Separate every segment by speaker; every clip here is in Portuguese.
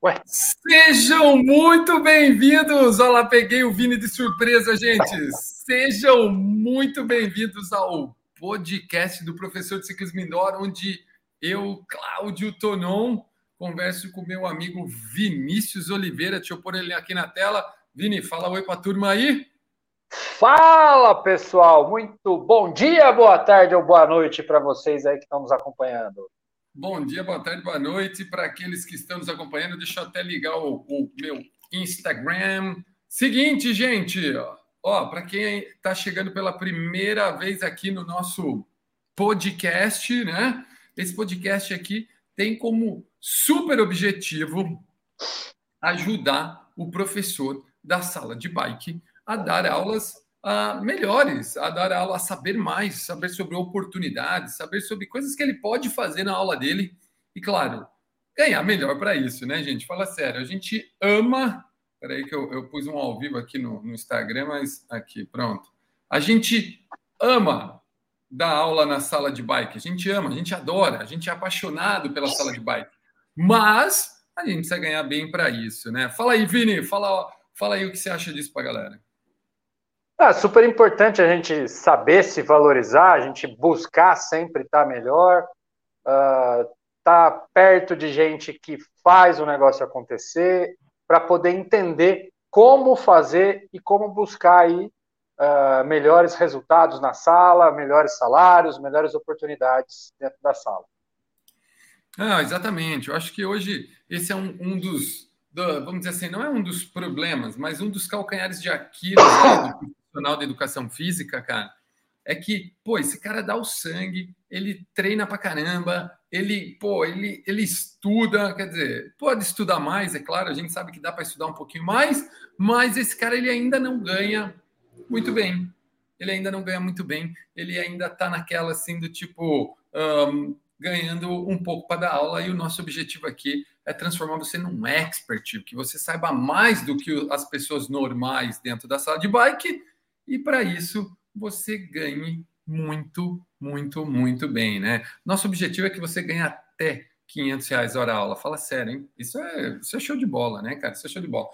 Speaker 1: Ué. Sejam muito bem-vindos! Olha lá, peguei o Vini de surpresa, gente! Sejam muito bem-vindos ao podcast do professor de ciclismo indoor, onde eu, Cláudio Tonon, converso com meu amigo Vinícius Oliveira. Deixa eu pôr ele aqui na tela. Vini, fala oi para a turma aí.
Speaker 2: Fala, pessoal! Muito bom dia, boa tarde ou boa noite para vocês aí que estão nos acompanhando.
Speaker 1: Bom dia, boa tarde, boa noite para aqueles que estão nos acompanhando. Deixa eu até ligar o, o meu Instagram. Seguinte, gente, ó, para quem está chegando pela primeira vez aqui no nosso podcast, né? Esse podcast aqui tem como super objetivo ajudar o professor da sala de bike a dar aulas uh, melhores, a dar aula, a saber mais, saber sobre oportunidades, saber sobre coisas que ele pode fazer na aula dele e, claro, ganhar melhor para isso, né, gente? Fala sério, a gente ama. Peraí, que eu, eu pus um ao vivo aqui no, no Instagram, mas aqui, pronto. A gente ama dar aula na sala de bike, a gente ama, a gente adora, a gente é apaixonado pela sala de bike, mas a gente precisa ganhar bem para isso, né? Fala aí, Vini, fala, fala aí o que você acha disso para galera.
Speaker 2: É super importante a gente saber se valorizar, a gente buscar sempre estar melhor, uh, estar tá perto de gente que faz o negócio acontecer, para poder entender como fazer e como buscar aí uh, melhores resultados na sala, melhores salários, melhores oportunidades dentro da sala.
Speaker 1: Ah, exatamente. Eu acho que hoje esse é um, um dos, do, vamos dizer assim, não é um dos problemas, mas um dos calcanhares de Aquiles né, do profissional da educação física, cara, é que, pô, esse cara dá o sangue, ele treina pra caramba, ele, pô, ele, ele estuda, quer dizer, pode estudar mais, é claro, a gente sabe que dá para estudar um pouquinho mais, mas esse cara ele ainda não ganha muito bem. Ele ainda não ganha muito bem, ele ainda tá naquela assim do tipo um, ganhando um pouco para dar aula, e o nosso objetivo aqui é transformar você num expert, que você saiba mais do que as pessoas normais dentro da sala de bike e para isso você ganhe muito, muito, muito bem, né? Nosso objetivo é que você ganhe até 500 reais hora aula. Fala sério, hein? Isso é, isso é show de bola, né, cara? Isso é show de bola.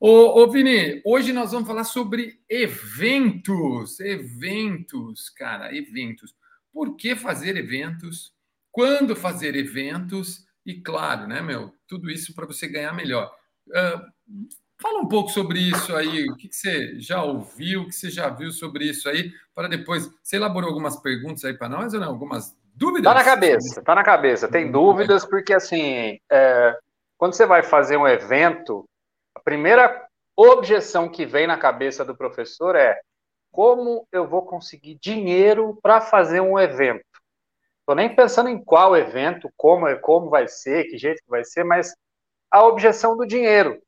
Speaker 1: Ô, ô, Vini, hoje nós vamos falar sobre eventos. Eventos, cara, eventos. Por que fazer eventos? Quando fazer eventos? E claro, né, meu? Tudo isso para você ganhar melhor. Uh, Fala um pouco sobre isso aí, o que, você já ouviu, o que você já viu sobre isso aí, para depois. Você elaborou algumas perguntas aí para nós ou não? Algumas dúvidas?
Speaker 2: Tá na cabeça, tá na cabeça. Tem dúvidas, porque assim, é, quando você vai fazer um evento, a primeira objeção que vem na cabeça do professor é como eu vou conseguir dinheiro para fazer um evento? Estou nem pensando em qual evento, como, como vai ser, que jeito que vai ser, mas a objeção do dinheiro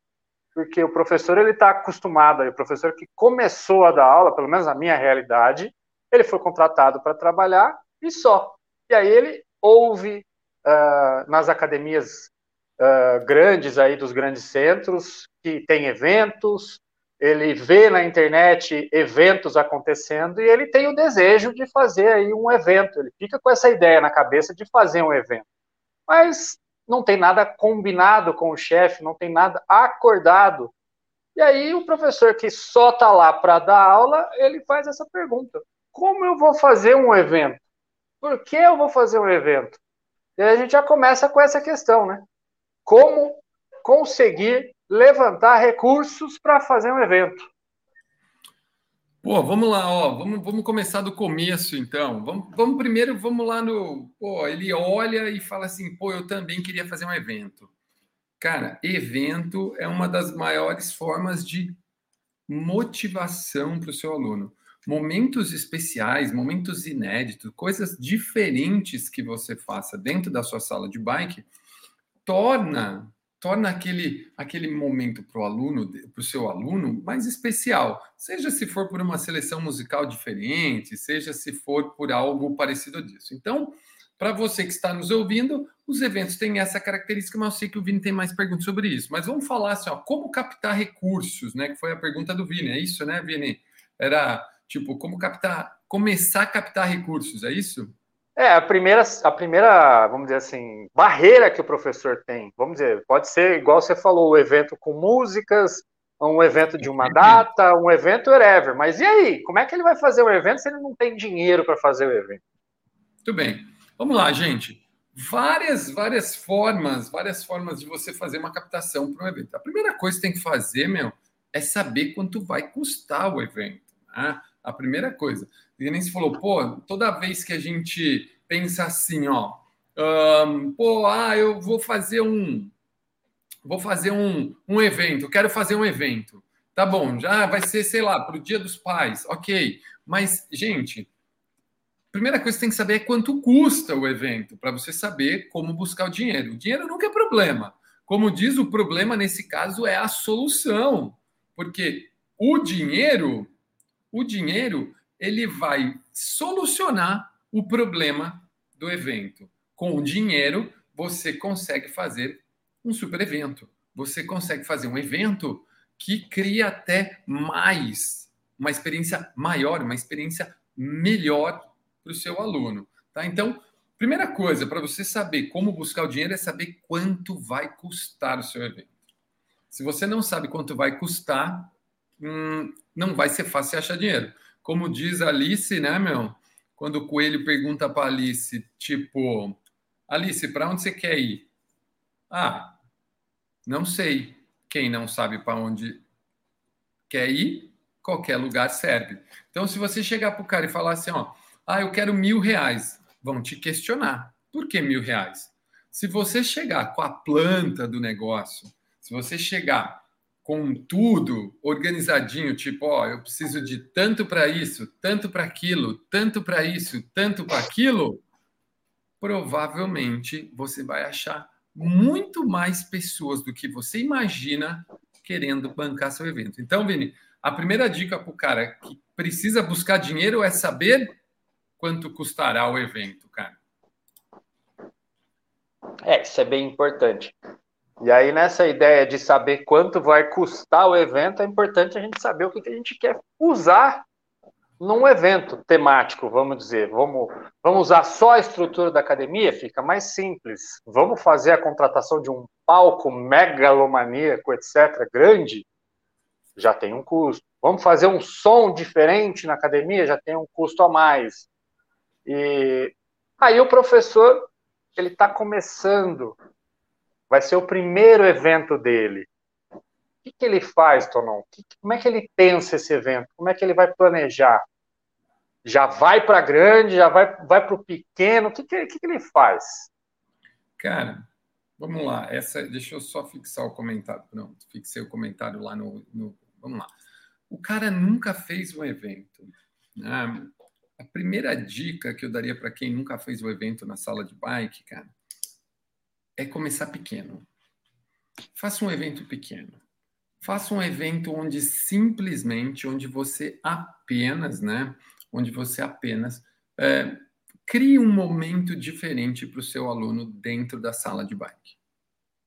Speaker 2: porque o professor ele está acostumado, o professor que começou a dar aula, pelo menos na minha realidade, ele foi contratado para trabalhar e só. E aí ele ouve uh, nas academias uh, grandes aí dos grandes centros que tem eventos, ele vê na internet eventos acontecendo e ele tem o desejo de fazer aí um evento. Ele fica com essa ideia na cabeça de fazer um evento. Mas não tem nada combinado com o chefe, não tem nada acordado. E aí o professor que só está lá para dar aula, ele faz essa pergunta: como eu vou fazer um evento? Por que eu vou fazer um evento? E aí a gente já começa com essa questão, né? Como conseguir levantar recursos para fazer um evento?
Speaker 1: Pô, vamos lá, ó, vamos, vamos começar do começo, então. Vamos, vamos primeiro, vamos lá no. Pô, ele olha e fala assim, pô, eu também queria fazer um evento. Cara, evento é uma das maiores formas de motivação para o seu aluno. Momentos especiais, momentos inéditos, coisas diferentes que você faça dentro da sua sala de bike torna torna aquele, aquele momento para o aluno, para o seu aluno, mais especial. Seja se for por uma seleção musical diferente, seja se for por algo parecido disso. Então, para você que está nos ouvindo, os eventos têm essa característica, mas eu sei que o Vini tem mais perguntas sobre isso. Mas vamos falar assim, ó, como captar recursos, né? Que foi a pergunta do Vini, é isso, né, Vini? Era tipo, como captar, começar a captar recursos, é isso?
Speaker 2: É, a primeira, a primeira, vamos dizer assim, barreira que o professor tem, vamos dizer, pode ser, igual você falou, o evento com músicas, um evento de uma data, um evento whatever. Mas e aí? Como é que ele vai fazer o evento se ele não tem dinheiro para fazer o evento?
Speaker 1: Muito bem. Vamos lá, gente. Várias, várias formas, várias formas de você fazer uma captação para um evento. A primeira coisa que tem que fazer, meu, é saber quanto vai custar o evento. Né? A primeira coisa. E nem se falou, pô, toda vez que a gente pensa assim, ó, um, pô, ah, eu vou fazer um, vou fazer um, um evento, quero fazer um evento. Tá bom, já vai ser, sei lá, para o Dia dos Pais, ok. Mas, gente, primeira coisa que tem que saber é quanto custa o evento, para você saber como buscar o dinheiro. O dinheiro nunca é problema. Como diz, o problema nesse caso é a solução. Porque o dinheiro, o dinheiro, ele vai solucionar o problema do evento. Com o dinheiro, você consegue fazer um super evento. Você consegue fazer um evento que cria até mais, uma experiência maior, uma experiência melhor para o seu aluno. Tá? Então, primeira coisa para você saber como buscar o dinheiro é saber quanto vai custar o seu evento. Se você não sabe quanto vai custar, hum, não vai ser fácil achar dinheiro. Como diz a Alice, né, meu? Quando o coelho pergunta para Alice, tipo, Alice, para onde você quer ir? Ah, não sei. Quem não sabe para onde quer ir, qualquer lugar serve. Então, se você chegar para o cara e falar assim, ó, ah, eu quero mil reais, vão te questionar. Por que mil reais? Se você chegar com a planta do negócio, se você chegar com tudo organizadinho, tipo, ó, eu preciso de tanto para isso, tanto para aquilo, tanto para isso, tanto para aquilo, provavelmente você vai achar muito mais pessoas do que você imagina querendo bancar seu evento. Então, Vini, a primeira dica para o cara que precisa buscar dinheiro é saber quanto custará o evento, cara.
Speaker 2: É, isso é bem importante. E aí, nessa ideia de saber quanto vai custar o evento, é importante a gente saber o que a gente quer usar num evento temático, vamos dizer, vamos, vamos usar só a estrutura da academia, fica mais simples. Vamos fazer a contratação de um palco megalomaníaco, etc., grande, já tem um custo. Vamos fazer um som diferente na academia, já tem um custo a mais. E aí o professor, ele está começando, vai ser o primeiro evento dele que, que ele faz, Tonon? como é que ele pensa esse evento? Como é que ele vai planejar? Já vai para grande, já vai, vai para o pequeno? O que, que, que, que ele faz?
Speaker 1: Cara, vamos lá. Essa, deixa eu só fixar o comentário. Pronto, fixei o comentário lá no, no vamos lá. O cara nunca fez um evento. Né? A primeira dica que eu daria para quem nunca fez o um evento na sala de bike, cara, é começar pequeno. Faça um evento pequeno. Faça um evento onde simplesmente, onde você apenas, né? Onde você apenas é, crie um momento diferente para o seu aluno dentro da sala de bike.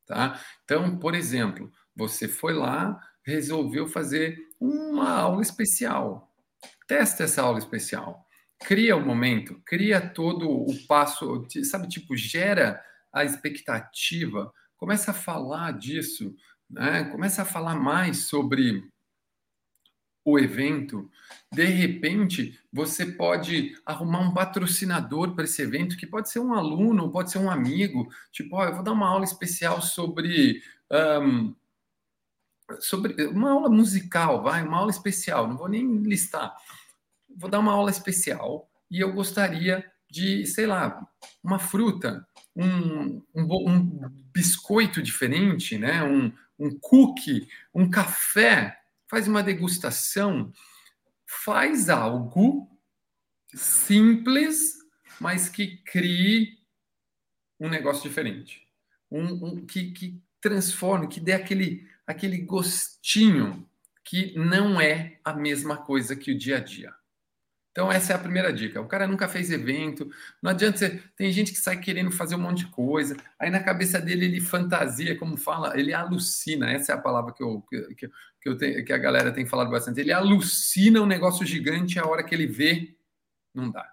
Speaker 1: Tá? Então, por exemplo, você foi lá, resolveu fazer uma aula especial. Testa essa aula especial. Cria o momento, cria todo o passo, sabe, tipo, gera a expectativa, começa a falar disso né, começa a falar mais sobre o evento, de repente você pode arrumar um patrocinador para esse evento, que pode ser um aluno, pode ser um amigo, tipo, ó, eu vou dar uma aula especial sobre. Um, sobre uma aula musical, vai, uma aula especial, não vou nem listar. Vou dar uma aula especial e eu gostaria de, sei lá, uma fruta, um, um, um biscoito diferente, né? Um, um cookie, um café, faz uma degustação, faz algo simples, mas que crie um negócio diferente. Um, um que, que transforme, que dê aquele, aquele gostinho que não é a mesma coisa que o dia a dia. Então, essa é a primeira dica. O cara nunca fez evento, não adianta você. Tem gente que sai querendo fazer um monte de coisa, aí na cabeça dele ele fantasia, como fala, ele alucina. Essa é a palavra que, eu, que, que, eu que a galera tem falado bastante. Ele alucina um negócio gigante a hora que ele vê, não dá.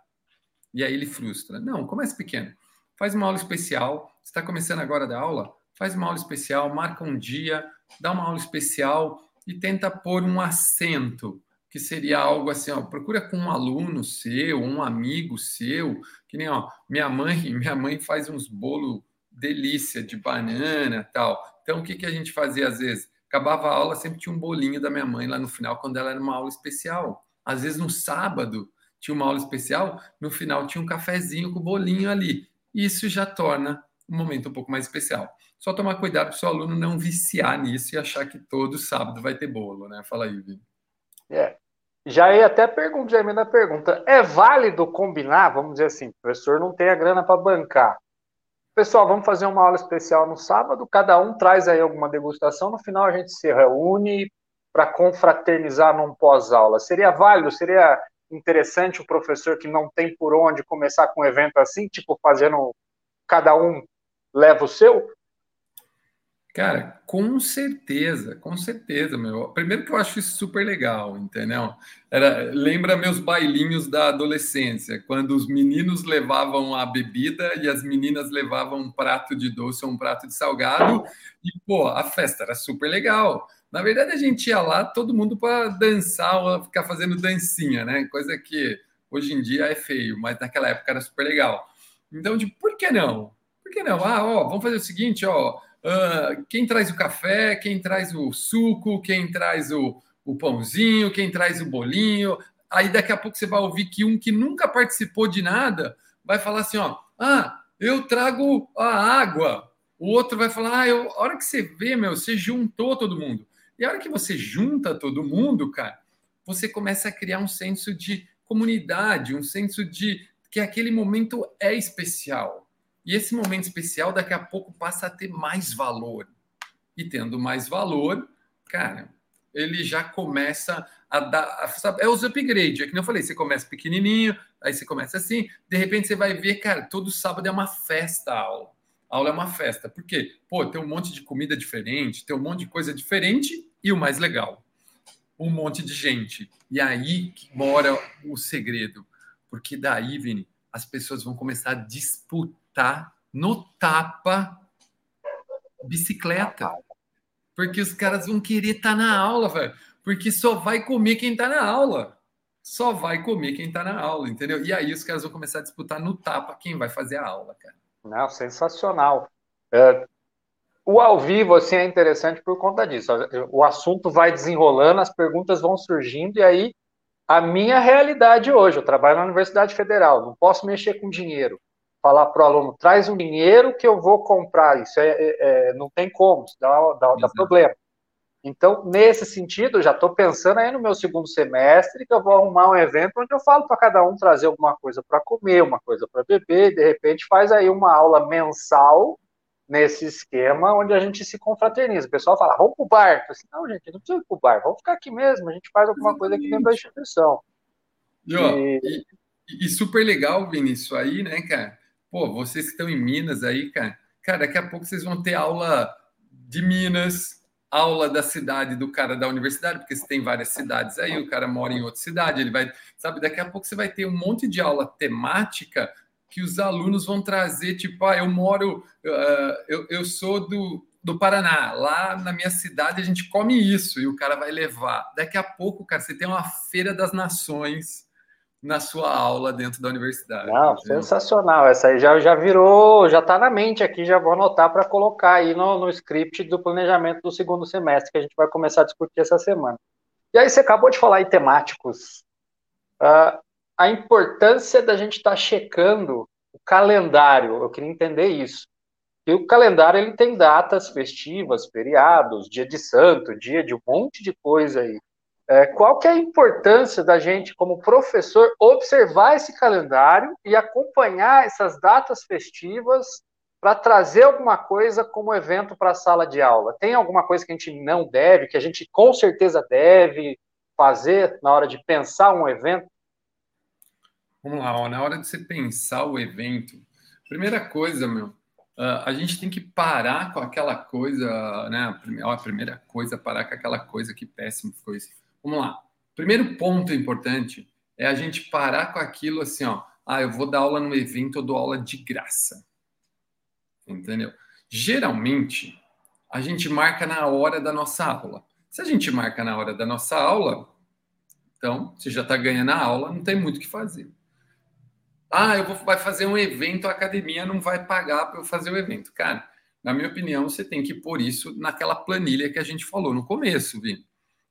Speaker 1: E aí ele frustra. Não, comece pequeno. Faz uma aula especial. Você está começando agora da aula? Faz uma aula especial, marca um dia, dá uma aula especial e tenta pôr um acento, que seria algo assim, ó, procura com um aluno seu, um amigo seu, que nem, ó, minha mãe, minha mãe faz uns bolo delícia de banana, tal. Então o que que a gente fazia às vezes? Acabava a aula, sempre tinha um bolinho da minha mãe lá no final quando ela era uma aula especial. Às vezes no sábado tinha uma aula especial, no final tinha um cafezinho com bolinho ali. Isso já torna um momento um pouco mais especial. Só tomar cuidado para o seu aluno não viciar nisso e achar que todo sábado vai ter bolo, né? Fala aí, Vini.
Speaker 2: É. Já ia até perguntar, já emenda a pergunta. É válido combinar, vamos dizer assim, professor não tem a grana para bancar. Pessoal, vamos fazer uma aula especial no sábado, cada um traz aí alguma degustação, no final a gente se reúne para confraternizar num pós-aula. Seria válido, seria interessante o professor que não tem por onde começar com um evento assim, tipo fazendo cada um leva o seu?
Speaker 1: Cara, com certeza, com certeza, meu. Primeiro que eu acho isso super legal, entendeu? Era, lembra meus bailinhos da adolescência, quando os meninos levavam a bebida e as meninas levavam um prato de doce ou um prato de salgado, e pô, a festa era super legal. Na verdade, a gente ia lá, todo mundo para dançar ou ficar fazendo dancinha, né? Coisa que hoje em dia é feio, mas naquela época era super legal. Então, tipo, por que não? Por que não? Ah, ó, vamos fazer o seguinte, ó. Uh, quem traz o café, quem traz o suco, quem traz o, o pãozinho, quem traz o bolinho. Aí daqui a pouco você vai ouvir que um que nunca participou de nada vai falar assim: ó, ah, eu trago a água. O outro vai falar: ah, eu, a hora que você vê, meu, você juntou todo mundo. E a hora que você junta todo mundo, cara, você começa a criar um senso de comunidade, um senso de que aquele momento é especial. E esse momento especial daqui a pouco passa a ter mais valor. E tendo mais valor, cara, ele já começa a dar. Sabe, é os upgrade. É que eu falei, você começa pequenininho, aí você começa assim, de repente você vai ver, cara, todo sábado é uma festa a aula. A aula é uma festa. Por quê? Pô, tem um monte de comida diferente, tem um monte de coisa diferente e o mais legal, um monte de gente. E aí que mora o segredo. Porque daí, Vini, as pessoas vão começar a disputar tá no tapa bicicleta. Porque os caras vão querer estar tá na aula, velho. Porque só vai comer quem está na aula. Só vai comer quem está na aula, entendeu? E aí os caras vão começar a disputar no tapa quem vai fazer a aula, cara.
Speaker 2: Não, sensacional. É, o ao vivo assim, é interessante por conta disso. O assunto vai desenrolando, as perguntas vão surgindo, e aí a minha realidade hoje, eu trabalho na Universidade Federal, não posso mexer com dinheiro falar para o aluno, traz um dinheiro que eu vou comprar, isso é, é, é não tem como, dá, dá, dá problema. Então, nesse sentido, já estou pensando aí no meu segundo semestre que eu vou arrumar um evento onde eu falo para cada um trazer alguma coisa para comer, uma coisa para beber, e de repente faz aí uma aula mensal nesse esquema onde a gente se confraterniza. O pessoal fala, vamos para o bar. Eu assim, não, gente, não precisa ir para o bar, vamos ficar aqui mesmo, a gente faz alguma coisa aqui dentro da instituição.
Speaker 1: E, ó, e... E, super legal, Vini, isso aí, né, cara? Pô, vocês que estão em Minas aí, cara, cara, daqui a pouco vocês vão ter aula de Minas, aula da cidade do cara da universidade, porque você tem várias cidades aí, o cara mora em outra cidade, ele vai, sabe, daqui a pouco você vai ter um monte de aula temática que os alunos vão trazer, tipo, ah, eu moro, uh, eu, eu sou do, do Paraná, lá na minha cidade a gente come isso, e o cara vai levar. Daqui a pouco, cara, você tem uma feira das nações, na sua aula dentro da universidade.
Speaker 2: Não, entendeu? sensacional. Essa aí já, já virou, já está na mente aqui, já vou anotar para colocar aí no, no script do planejamento do segundo semestre, que a gente vai começar a discutir essa semana. E aí você acabou de falar em temáticos. Uh, a importância da gente estar tá checando o calendário, eu queria entender isso. E o calendário ele tem datas festivas, feriados, dia de santo, dia de um monte de coisa aí. É, qual que é a importância da gente, como professor, observar esse calendário e acompanhar essas datas festivas para trazer alguma coisa como evento para a sala de aula? Tem alguma coisa que a gente não deve, que a gente com certeza deve fazer na hora de pensar um evento?
Speaker 1: Vamos lá, ó, na hora de você pensar o evento, primeira coisa, meu, uh, a gente tem que parar com aquela coisa, né? A primeira coisa, parar com aquela coisa que péssimo ficou isso Vamos lá. Primeiro ponto importante é a gente parar com aquilo assim, ó. ah, eu vou dar aula no evento, eu dou aula de graça. Entendeu? Geralmente, a gente marca na hora da nossa aula. Se a gente marca na hora da nossa aula, então você já está ganhando a aula, não tem muito o que fazer. Ah, eu vou vai fazer um evento, a academia não vai pagar para eu fazer o evento. Cara, na minha opinião, você tem que pôr isso naquela planilha que a gente falou no começo, Vini.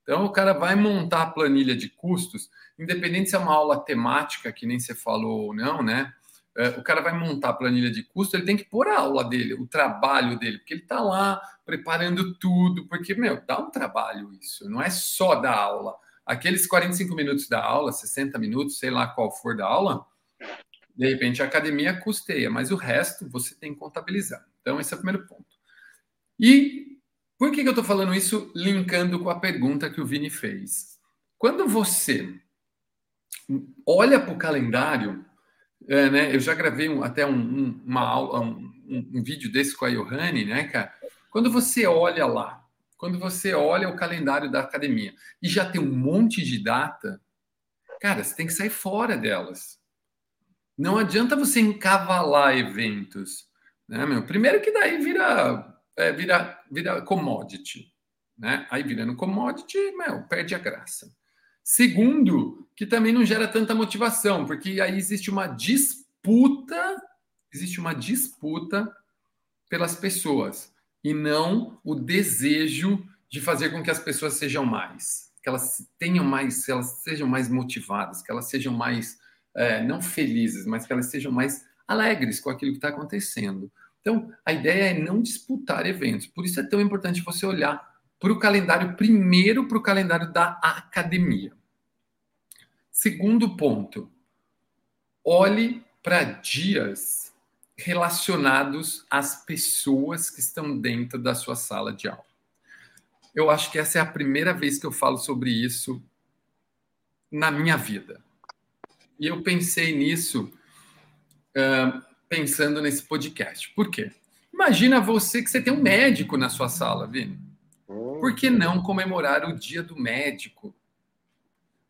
Speaker 1: Então, o cara vai montar a planilha de custos, independente se é uma aula temática, que nem você falou ou não, né? É, o cara vai montar a planilha de custo, ele tem que pôr a aula dele, o trabalho dele, porque ele está lá preparando tudo, porque, meu, dá um trabalho isso, não é só da aula. Aqueles 45 minutos da aula, 60 minutos, sei lá qual for da aula, de repente a academia custeia, mas o resto você tem que contabilizar. Então, esse é o primeiro ponto. E por que, que eu estou falando isso linkando com a pergunta que o Vini fez? Quando você olha para o calendário, é, né, eu já gravei um, até um, um, uma aula, um, um, vídeo desse com a Johanne, né, cara? Quando você olha lá, quando você olha o calendário da academia e já tem um monte de data, cara, você tem que sair fora delas. Não adianta você encavalar eventos. Né, meu? Primeiro que daí vira é, vira, vira commodity. Né? Aí virando commodity, meu, perde a graça. Segundo, que também não gera tanta motivação, porque aí existe uma disputa, existe uma disputa pelas pessoas e não o desejo de fazer com que as pessoas sejam mais, que elas tenham mais, que elas sejam mais motivadas, que elas sejam mais é, não felizes, mas que elas sejam mais alegres com aquilo que está acontecendo. Então, a ideia é não disputar eventos. Por isso é tão importante você olhar para o calendário, primeiro para o calendário da academia. Segundo ponto, olhe para dias relacionados às pessoas que estão dentro da sua sala de aula. Eu acho que essa é a primeira vez que eu falo sobre isso na minha vida. E eu pensei nisso uh, pensando nesse podcast. Por quê? Imagina você que você tem um médico na sua sala, Vini. Por que não comemorar o dia do médico?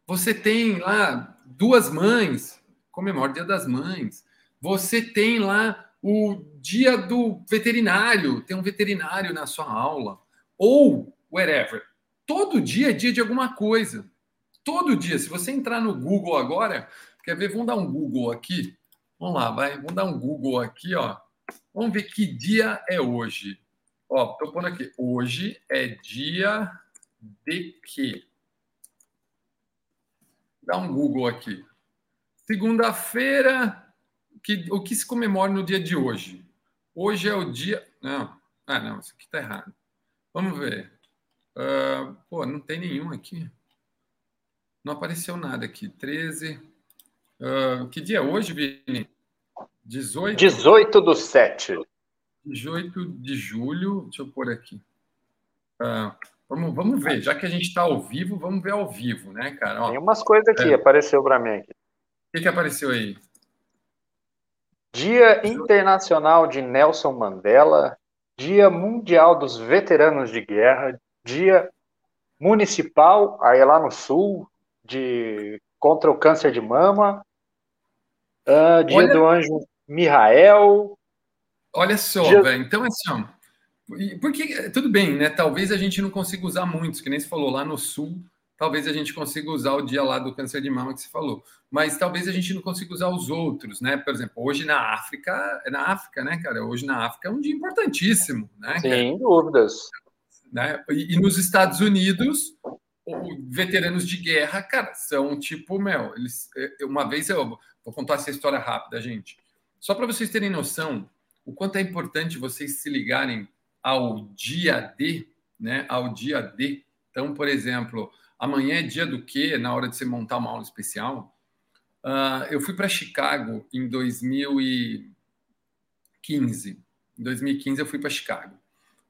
Speaker 1: Você tem lá duas mães, comemora o dia das mães. Você tem lá o dia do veterinário, tem um veterinário na sua aula. Ou whatever. Todo dia é dia de alguma coisa. Todo dia. Se você entrar no Google agora, quer ver? Vamos dar um Google aqui. Vamos lá, vai. Vamos dar um Google aqui, ó. Vamos ver que dia é hoje. Ó, tô pondo aqui. Hoje é dia de quê? Dá um Google aqui. Segunda-feira, que, o que se comemora no dia de hoje? Hoje é o dia. Não, ah, não, isso aqui tá errado. Vamos ver. Uh, pô, não tem nenhum aqui. Não apareceu nada aqui. 13. Uh, que dia é hoje, Vini? 18?
Speaker 2: 18 do 7.
Speaker 1: 18 de julho. Deixa eu pôr aqui. Uh, vamos, vamos ver. Já que a gente está ao vivo, vamos ver ao vivo, né, cara?
Speaker 2: Ó, Tem umas coisas aqui, é. apareceu para mim aqui.
Speaker 1: O que, que apareceu aí?
Speaker 2: Dia Internacional de Nelson Mandela, Dia Mundial dos Veteranos de Guerra, Dia Municipal, aí lá no sul, de contra o câncer de mama, uh, dia olha, do anjo Mihael.
Speaker 1: Olha só, dia... velho. Então, assim, porque tudo bem, né? Talvez a gente não consiga usar muitos, que nem você falou lá no sul. Talvez a gente consiga usar o dia lá do câncer de mama que você falou, mas talvez a gente não consiga usar os outros, né? Por exemplo, hoje na África, é na África, né, cara? Hoje na África é um dia importantíssimo, né?
Speaker 2: Sem dúvidas.
Speaker 1: Né? E, e nos Estados Unidos, veteranos de guerra, cara, são tipo, meu, eles. É, uma vez eu vou contar essa história rápida, gente. Só para vocês terem noção o quanto é importante vocês se ligarem ao dia D, né? Ao dia D. Então, por exemplo, amanhã é dia do quê? Na hora de você montar uma aula especial. Uh, eu fui para Chicago em 2015. Em 2015 eu fui para Chicago,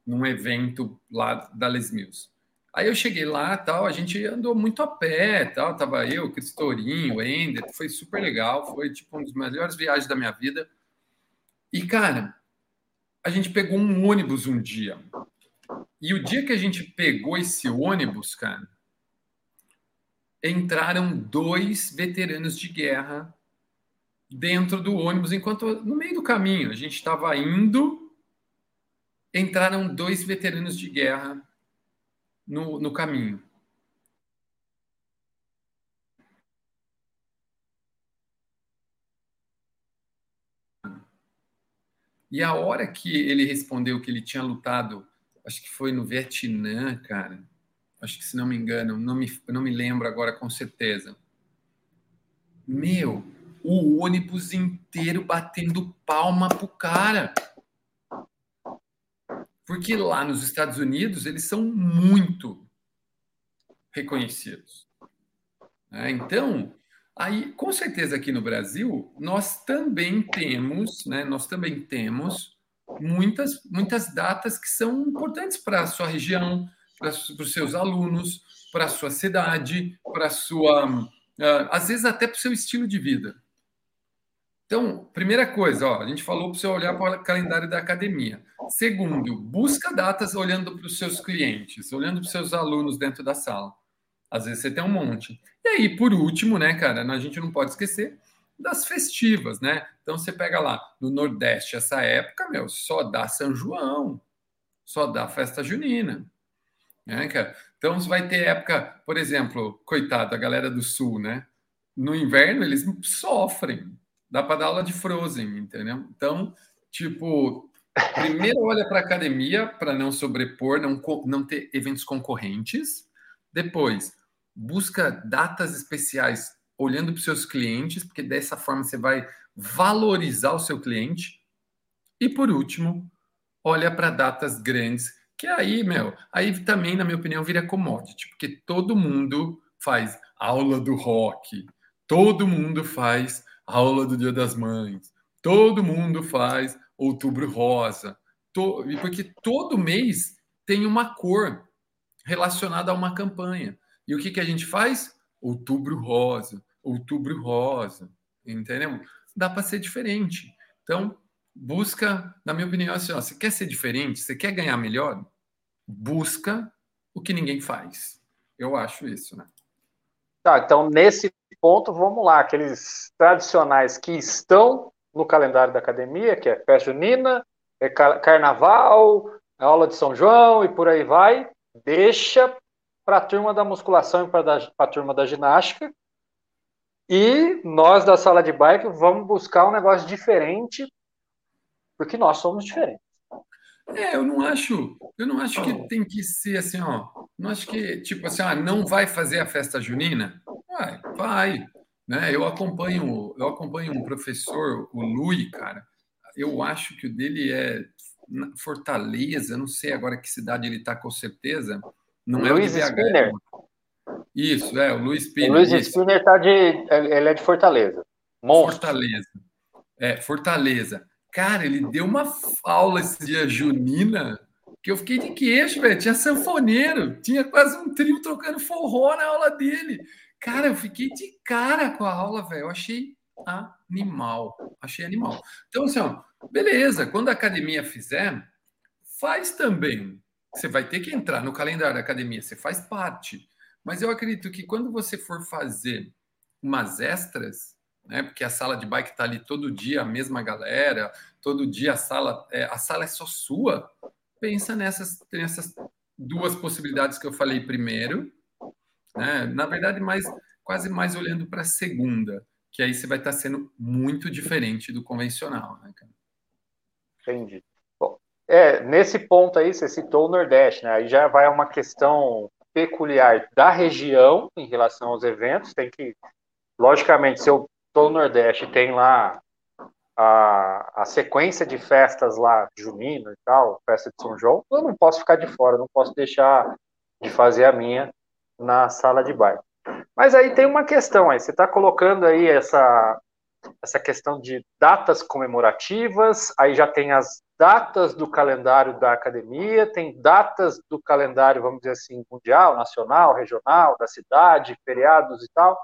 Speaker 1: num evento lá da Les Mills. Aí eu cheguei lá, tal, a gente andou muito a pé, tal, tava eu, Cristorinho, Ender, foi super legal, foi tipo uma das melhores viagens da minha vida. E cara, a gente pegou um ônibus um dia. E o dia que a gente pegou esse ônibus, cara, entraram dois veteranos de guerra dentro do ônibus, enquanto no meio do caminho a gente estava indo, entraram dois veteranos de guerra no, no caminho. E a hora que ele respondeu que ele tinha lutado, acho que foi no Vietnã, cara. Acho que se não me engano, não me, não me lembro agora com certeza. Meu, o ônibus inteiro batendo palma pro cara. Porque lá nos Estados Unidos eles são muito reconhecidos. É, então, aí, com certeza aqui no Brasil, nós também temos, né, nós também temos muitas, muitas datas que são importantes para a sua região, para os seus alunos, para a sua cidade, para a sua. Uh, às vezes até para o seu estilo de vida. Então, primeira coisa, ó, a gente falou para você olhar para o calendário da academia. Segundo, busca datas olhando para os seus clientes, olhando para os seus alunos dentro da sala. Às vezes você tem um monte. E aí, por último, né, cara, a gente não pode esquecer das festivas, né? Então você pega lá no Nordeste, essa época, meu, só dá São João, só dá festa junina, né, cara? Então você vai ter época, por exemplo, coitado, a galera do Sul, né? No inverno eles sofrem, dá para dar aula de Frozen, entendeu? Então, tipo, primeiro olha para a academia para não sobrepor, não, não ter eventos concorrentes. Depois, busca datas especiais olhando para os seus clientes, porque dessa forma você vai valorizar o seu cliente. E por último, olha para datas grandes, que aí, meu, aí também, na minha opinião, vira commodity, porque todo mundo faz aula do rock, todo mundo faz aula do Dia das Mães, todo mundo faz Outubro Rosa, to... porque todo mês tem uma cor relacionada a uma campanha. E o que, que a gente faz? Outubro Rosa, Outubro Rosa, entendeu? Dá para ser diferente. Então, busca, na minha opinião, assim, ó, você quer ser diferente, você quer ganhar melhor, busca o que ninguém faz. Eu acho isso, né?
Speaker 2: Tá, então nesse ponto, vamos lá, aqueles tradicionais que estão no calendário da academia, que é festa junina, é carnaval, é aula de São João e por aí vai, deixa para a turma da musculação e para a turma da ginástica. E nós da sala de bike vamos buscar um negócio diferente, porque nós somos diferentes.
Speaker 1: É, eu não acho, eu não acho que tem que ser assim, ó. Não acho que, tipo assim, ah, não vai fazer a festa junina? Vai, vai. Né? Eu acompanho, eu acompanho um professor, o Lui, cara. Eu acho que o dele é Fortaleza, não sei agora que cidade ele está com certeza. Não é
Speaker 2: Luiz
Speaker 1: o
Speaker 2: de Spinner.
Speaker 1: Isso, é, o Luiz Spinner.
Speaker 2: O Luiz Spinner tá de. Ele é de Fortaleza.
Speaker 1: Monstro. Fortaleza. É, Fortaleza. Cara, ele deu uma aula esse dia junina que eu fiquei de queixo, velho. Tinha sanfoneiro, tinha quase um trio tocando forró na aula dele. Cara, eu fiquei de cara com a aula, velho. Eu achei animal. Achei animal. Então, assim, ó, beleza, quando a academia fizer, faz também. Você vai ter que entrar no calendário da academia, você faz parte. Mas eu acredito que quando você for fazer umas extras, né? Porque a sala de bike está ali todo dia, a mesma galera, todo dia a sala, é, a sala é só sua. Pensa nessas, nessas duas possibilidades que eu falei primeiro, né? Na verdade, mais quase mais olhando para a segunda, que aí você vai estar tá sendo muito diferente do convencional, né, cara?
Speaker 2: Entendi. Bom, é, nesse ponto aí, você citou o Nordeste, né? Aí já vai uma questão peculiar da região em relação aos eventos. Tem que, logicamente, se eu todo o Nordeste tem lá a, a sequência de festas lá, junina e tal, festa de São João, eu não posso ficar de fora, não posso deixar de fazer a minha na sala de baile. Mas aí tem uma questão aí, você está colocando aí essa, essa questão de datas comemorativas, aí já tem as datas do calendário da academia, tem datas do calendário, vamos dizer assim, mundial, nacional, regional, da cidade, feriados e tal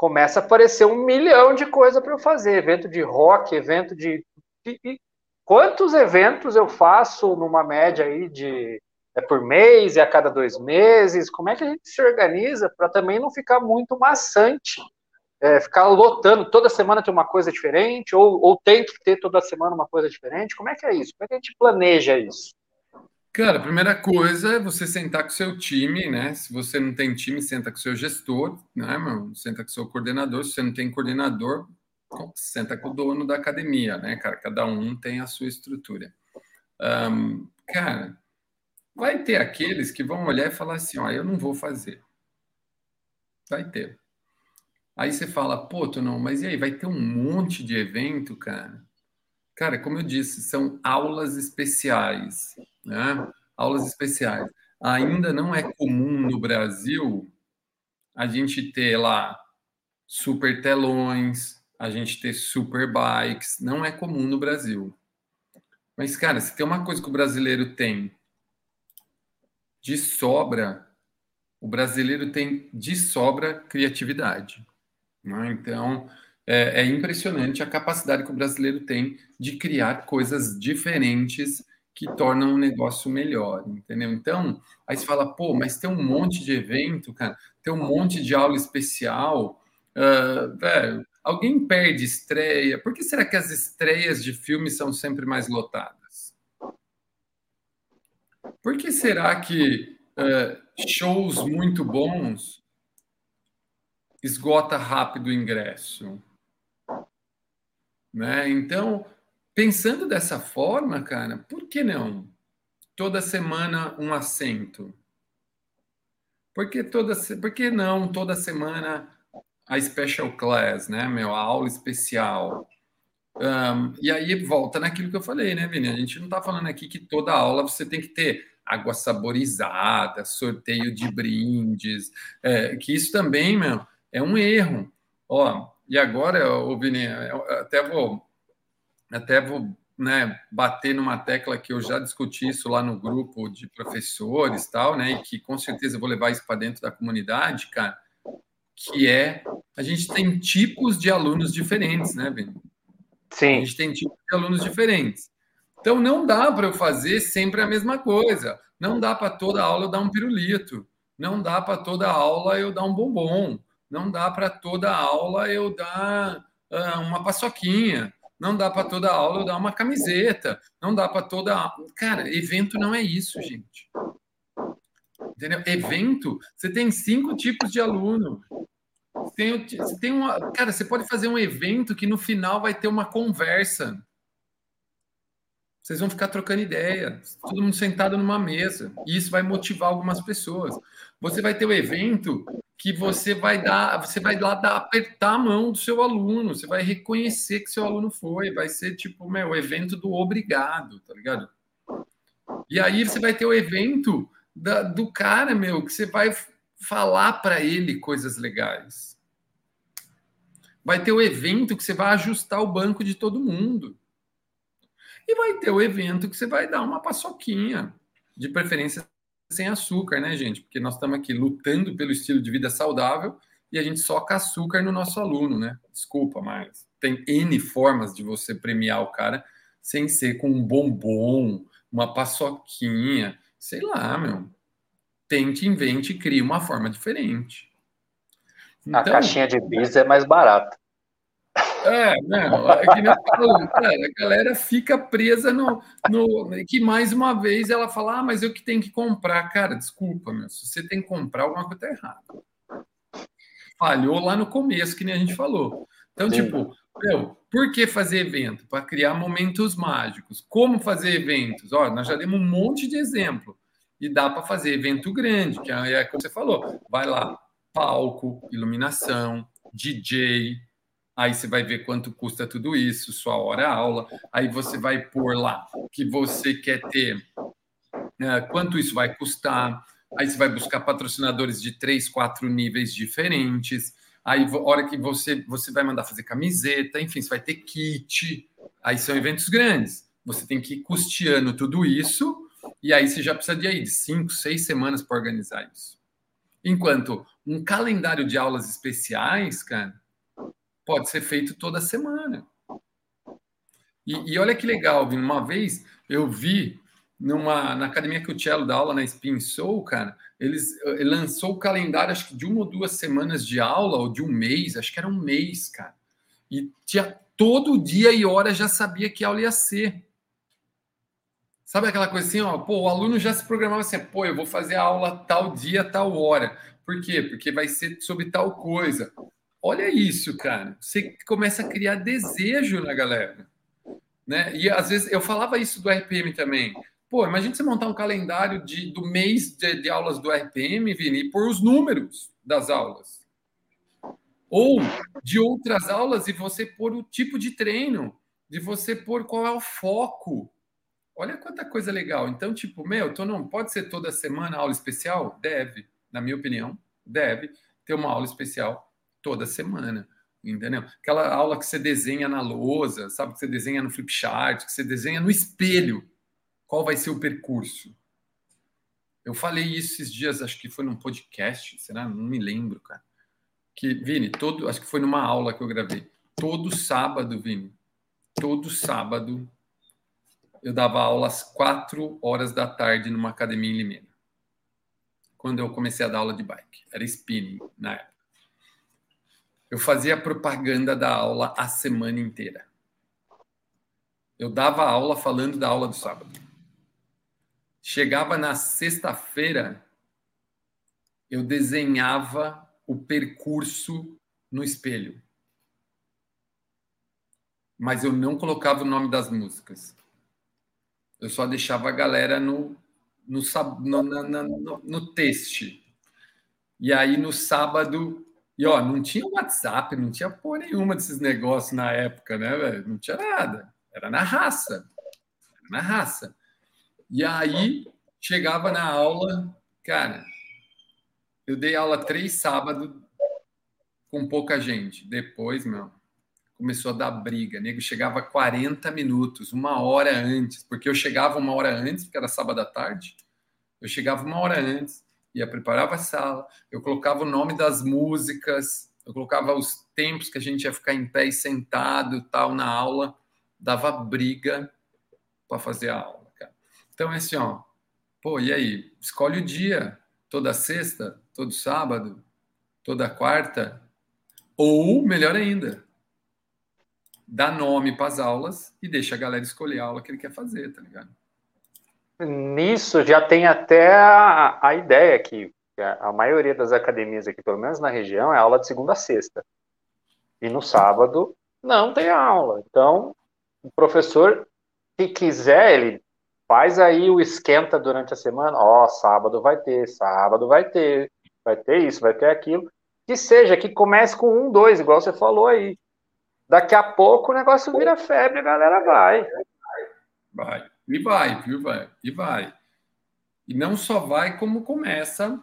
Speaker 2: começa a aparecer um milhão de coisa para eu fazer, evento de rock, evento de quantos eventos eu faço numa média aí de é por mês, é a cada dois meses? Como é que a gente se organiza para também não ficar muito maçante é, ficar lotando toda semana tem uma coisa diferente, ou, ou tem que ter toda semana uma coisa diferente? Como é que é isso? Como é que a gente planeja isso?
Speaker 1: Cara, a primeira coisa é você sentar com o seu time, né? Se você não tem time, senta com o seu gestor, né, meu? Senta com o seu coordenador. Se você não tem coordenador, senta com o dono da academia, né, cara? Cada um tem a sua estrutura. Um, cara, vai ter aqueles que vão olhar e falar assim: ó, eu não vou fazer. Vai ter. Aí você fala, pô, tu não, mas e aí? Vai ter um monte de evento, cara? Cara, como eu disse, são aulas especiais, né? Aulas especiais. Ainda não é comum no Brasil a gente ter lá super telões, a gente ter super bikes. Não é comum no Brasil. Mas, cara, se tem uma coisa que o brasileiro tem de sobra, o brasileiro tem de sobra criatividade. Né? Então, é, é, impressionante a capacidade que o brasileiro tem de criar coisas diferentes que tornam o negócio melhor, entendeu? Então, aí você fala, pô, mas tem um monte de evento, cara, tem um monte de aula especial, uh, velho, alguém perde estreia, por que será que as estreias de filmes são sempre mais lotadas? Por que será que uh, shows muito bons esgota rápido o ingresso? Né? Então, pensando dessa forma, cara, por que não? Toda semana um assento. Por que, toda, por que não toda semana a special class, né, meu? A aula especial. Um, e aí volta naquilo que eu falei, né, Vini? A gente não está falando aqui que toda aula você tem que ter água saborizada, sorteio de brindes, é, que isso também, meu, é um erro. Ó, e agora, ô Vini, até vou, até vou né, bater numa tecla que eu já discuti isso lá no grupo de professores tal, né? E que com certeza vou levar isso para dentro da comunidade, cara, que é a gente tem tipos de alunos diferentes, né, Vini?
Speaker 2: Sim.
Speaker 1: A gente tem tipos de alunos diferentes. Então não dá para eu fazer sempre a mesma coisa. Não dá para toda aula eu dar um pirulito. Não dá para toda aula eu dar um bombom. Não dá para toda aula eu dar uh, uma paçoquinha. Não dá para toda aula eu dar uma camiseta. Não dá para toda. Cara, evento não é isso, gente. Entendeu? Evento, você tem cinco tipos de aluno. Tem, tem uma, cara, você pode fazer um evento que no final vai ter uma conversa. Vocês vão ficar trocando ideia, todo mundo sentado numa mesa. E isso vai motivar algumas pessoas. Você vai ter o um evento que você vai dar, você vai lá dar, apertar a mão do seu aluno, você vai reconhecer que seu aluno foi, vai ser tipo, meu, o evento do obrigado, tá ligado? E aí você vai ter o evento da, do cara, meu, que você vai falar para ele coisas legais. Vai ter o evento que você vai ajustar o banco de todo mundo. E vai ter o evento que você vai dar uma paçoquinha, de preferência sem açúcar, né, gente? Porque nós estamos aqui lutando pelo estilo de vida saudável e a gente soca açúcar no nosso aluno, né? Desculpa, mas tem N formas de você premiar o cara sem ser com um bombom, uma paçoquinha, sei lá, meu. Tente, invente e crie uma forma diferente.
Speaker 2: Então, a caixinha de bis é mais barata.
Speaker 1: É, não, é que nem falo, cara, a galera fica presa no, no. Que mais uma vez ela fala, ah, mas eu que tenho que comprar. Cara, desculpa, meu, se você tem que comprar, alguma coisa está errada. Falhou lá no começo, que nem a gente falou. Então, Sim. tipo, meu, por que fazer evento? Para criar momentos mágicos. Como fazer eventos? Ó, nós já demos um monte de exemplo. E dá para fazer evento grande, que é, é como você falou. Vai lá, palco, iluminação, DJ, aí você vai ver quanto custa tudo isso, sua hora aula, aí você vai pôr lá que você quer ter, né, quanto isso vai custar, aí você vai buscar patrocinadores de três, quatro níveis diferentes, aí hora que você, você vai mandar fazer camiseta, enfim, você vai ter kit, aí são eventos grandes, você tem que ir custeando tudo isso, e aí você já precisa de aí de cinco, seis semanas para organizar isso. Enquanto um calendário de aulas especiais, cara, pode ser feito toda semana. E, e olha que legal, Vini, uma vez eu vi numa, na academia que o Cello dá aula na Spin Soul, cara, eles ele lançou o calendário, acho que de uma ou duas semanas de aula, ou de um mês, acho que era um mês, cara. E tinha todo dia e hora já sabia que aula ia ser. Sabe aquela coisa assim, ó, pô, o aluno já se programava assim, pô, eu vou fazer a aula tal dia, tal hora. Por quê? Porque vai ser sobre tal coisa. Olha isso, cara. Você começa a criar desejo na galera. Né? E às vezes eu falava isso do RPM também. Pô, imagina você montar um calendário de, do mês de, de aulas do RPM, Vini, e pôr os números das aulas. Ou de outras aulas e você pôr o tipo de treino, de você pôr qual é o foco. Olha quanta coisa legal. Então, tipo, meu, tô não pode ser toda semana aula especial? Deve, na minha opinião, deve ter uma aula especial toda semana entendeu? Aquela aula que você desenha na lousa, sabe? Que você desenha no flipchart, que você desenha no espelho qual vai ser o percurso? Eu falei isso esses dias, acho que foi num podcast, será? Não me lembro, cara. Que, Vini, todo, acho que foi numa aula que eu gravei. Todo sábado, Vini, todo sábado, eu dava aula às quatro horas da tarde numa academia em Limeira. Quando eu comecei a dar aula de bike. Era spinning na época. Eu fazia propaganda da aula a semana inteira. Eu dava aula falando da aula do sábado. Chegava na sexta-feira, eu desenhava o percurso no espelho. Mas eu não colocava o nome das músicas. Eu só deixava a galera no, no, no, no, no, teste. E aí no sábado. E ó, não tinha WhatsApp, não tinha porra nenhuma desses negócios na época, né, velho? Não tinha nada. Era na raça. Era na raça. E aí chegava na aula, cara, eu dei aula três sábados com pouca gente. Depois, meu, começou a dar briga. Nego chegava 40 minutos, uma hora antes, porque eu chegava uma hora antes, porque era sábado à tarde. Eu chegava uma hora antes, ia preparava a sala, eu colocava o nome das músicas, eu colocava os tempos que a gente ia ficar em pé e sentado, tal, na aula, dava briga para fazer a aula. Então é assim, ó, pô, e aí? Escolhe o dia, toda sexta, todo sábado, toda quarta, ou melhor ainda, dá nome para as aulas e deixa a galera escolher a aula que ele quer fazer, tá ligado?
Speaker 2: Nisso já tem até a, a ideia que a maioria das academias aqui, pelo menos na região, é aula de segunda a sexta. E no sábado não tem aula. Então, o professor, se quiser, ele faz aí o esquenta durante a semana, ó, sábado vai ter, sábado vai ter, vai ter isso, vai ter aquilo. Que seja, que comece com um, dois, igual você falou aí. Daqui a pouco o negócio vira febre, a galera vai.
Speaker 1: Vai, e vai, viu, vai, e vai. E não só vai, como começa,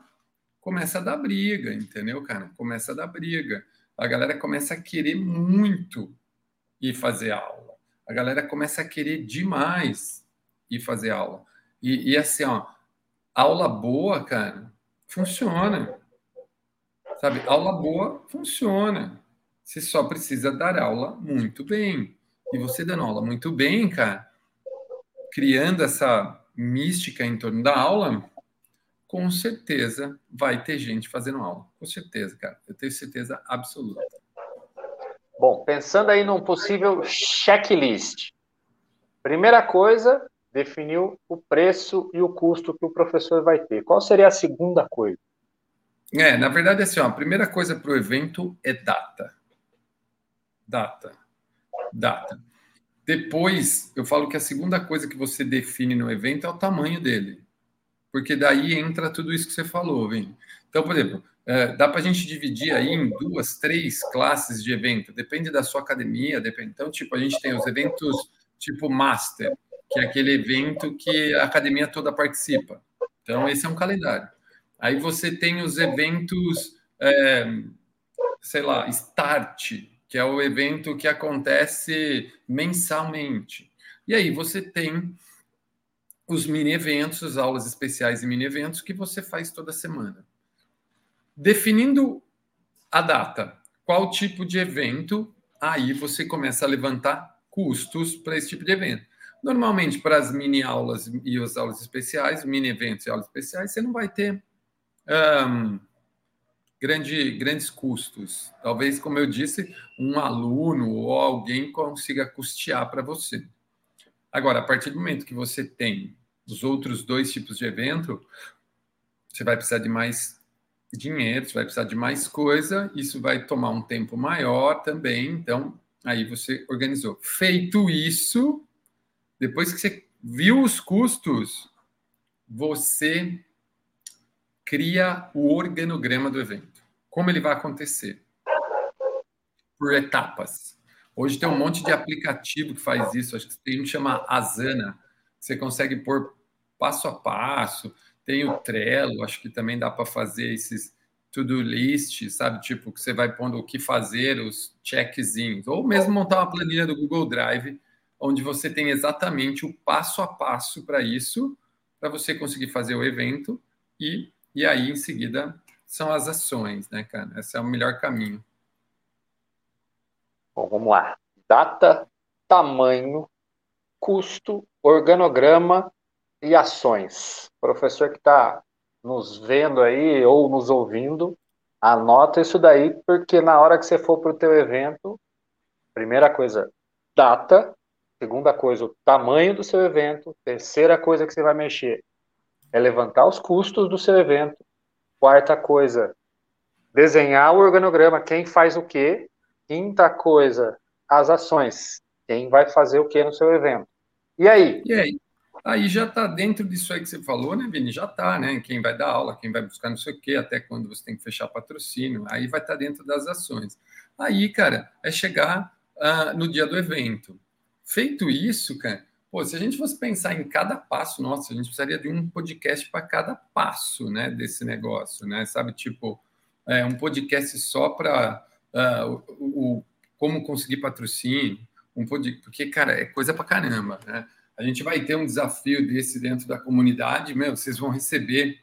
Speaker 1: começa a dar briga, entendeu, cara? Começa a dar briga. A galera começa a querer muito ir fazer aula. A galera começa a querer demais e fazer aula. E, e assim, ó, aula boa, cara, funciona. Sabe, aula boa funciona. Você só precisa dar aula muito bem. E você dando aula muito bem, cara, criando essa mística em torno da aula, com certeza vai ter gente fazendo aula. Com certeza, cara. Eu tenho certeza absoluta.
Speaker 2: Bom, pensando aí num possível checklist. Primeira coisa, definiu o preço e o custo que o professor vai ter. Qual seria a segunda coisa?
Speaker 1: É, na verdade, assim, ó, a primeira coisa para o evento é data. Data. Data. Depois, eu falo que a segunda coisa que você define no evento é o tamanho dele. Porque daí entra tudo isso que você falou, Vini. Então, por exemplo, é, dá para a gente dividir aí em duas, três classes de evento. Depende da sua academia, depende. Então, tipo, a gente tem os eventos tipo master, que é aquele evento que a academia toda participa. Então, esse é um calendário. Aí você tem os eventos, é, sei lá, Start, que é o evento que acontece mensalmente. E aí você tem os mini eventos, as aulas especiais e mini eventos que você faz toda semana. Definindo a data, qual tipo de evento, aí você começa a levantar custos para esse tipo de evento. Normalmente, para as mini aulas e as aulas especiais, mini eventos e aulas especiais, você não vai ter um, grande, grandes custos. Talvez, como eu disse, um aluno ou alguém consiga custear para você. Agora, a partir do momento que você tem os outros dois tipos de evento, você vai precisar de mais dinheiro, você vai precisar de mais coisa, isso vai tomar um tempo maior também, então aí você organizou. Feito isso, depois que você viu os custos, você cria o organograma do evento. Como ele vai acontecer? Por etapas. Hoje tem um monte de aplicativo que faz isso. Acho que tem um que chama Asana. Você consegue pôr passo a passo. Tem o Trello, acho que também dá para fazer esses to-do list, sabe? Tipo, que você vai pondo o que fazer, os checkzinhos. Ou mesmo montar uma planilha do Google Drive, onde você tem exatamente o passo a passo para isso, para você conseguir fazer o evento e e aí, em seguida, são as ações, né, cara? Esse é o melhor caminho.
Speaker 2: Bom, vamos lá. Data, tamanho, custo, organograma e ações. Professor que está nos vendo aí ou nos ouvindo, anota isso daí, porque na hora que você for para o teu evento, primeira coisa, data, segunda coisa, o tamanho do seu evento, terceira coisa que você vai mexer, é levantar os custos do seu evento. Quarta coisa, desenhar o organograma, quem faz o quê. Quinta coisa, as ações, quem vai fazer o quê no seu evento. E aí?
Speaker 1: E aí? Aí já está dentro disso aí que você falou, né, Vini? Já está, né? Quem vai dar aula, quem vai buscar não sei o quê, até quando você tem que fechar patrocínio, aí vai estar tá dentro das ações. Aí, cara, é chegar uh, no dia do evento. Feito isso, cara, Pô, se a gente fosse pensar em cada passo, nossa, a gente precisaria de um podcast para cada passo, né, desse negócio, né? Sabe, tipo, é, um podcast só para uh, ah, o, o, como conseguir patrocínio, um podcast, porque, cara, é coisa para caramba, né? A gente vai ter um desafio desse dentro da comunidade, meu, vocês vão receber,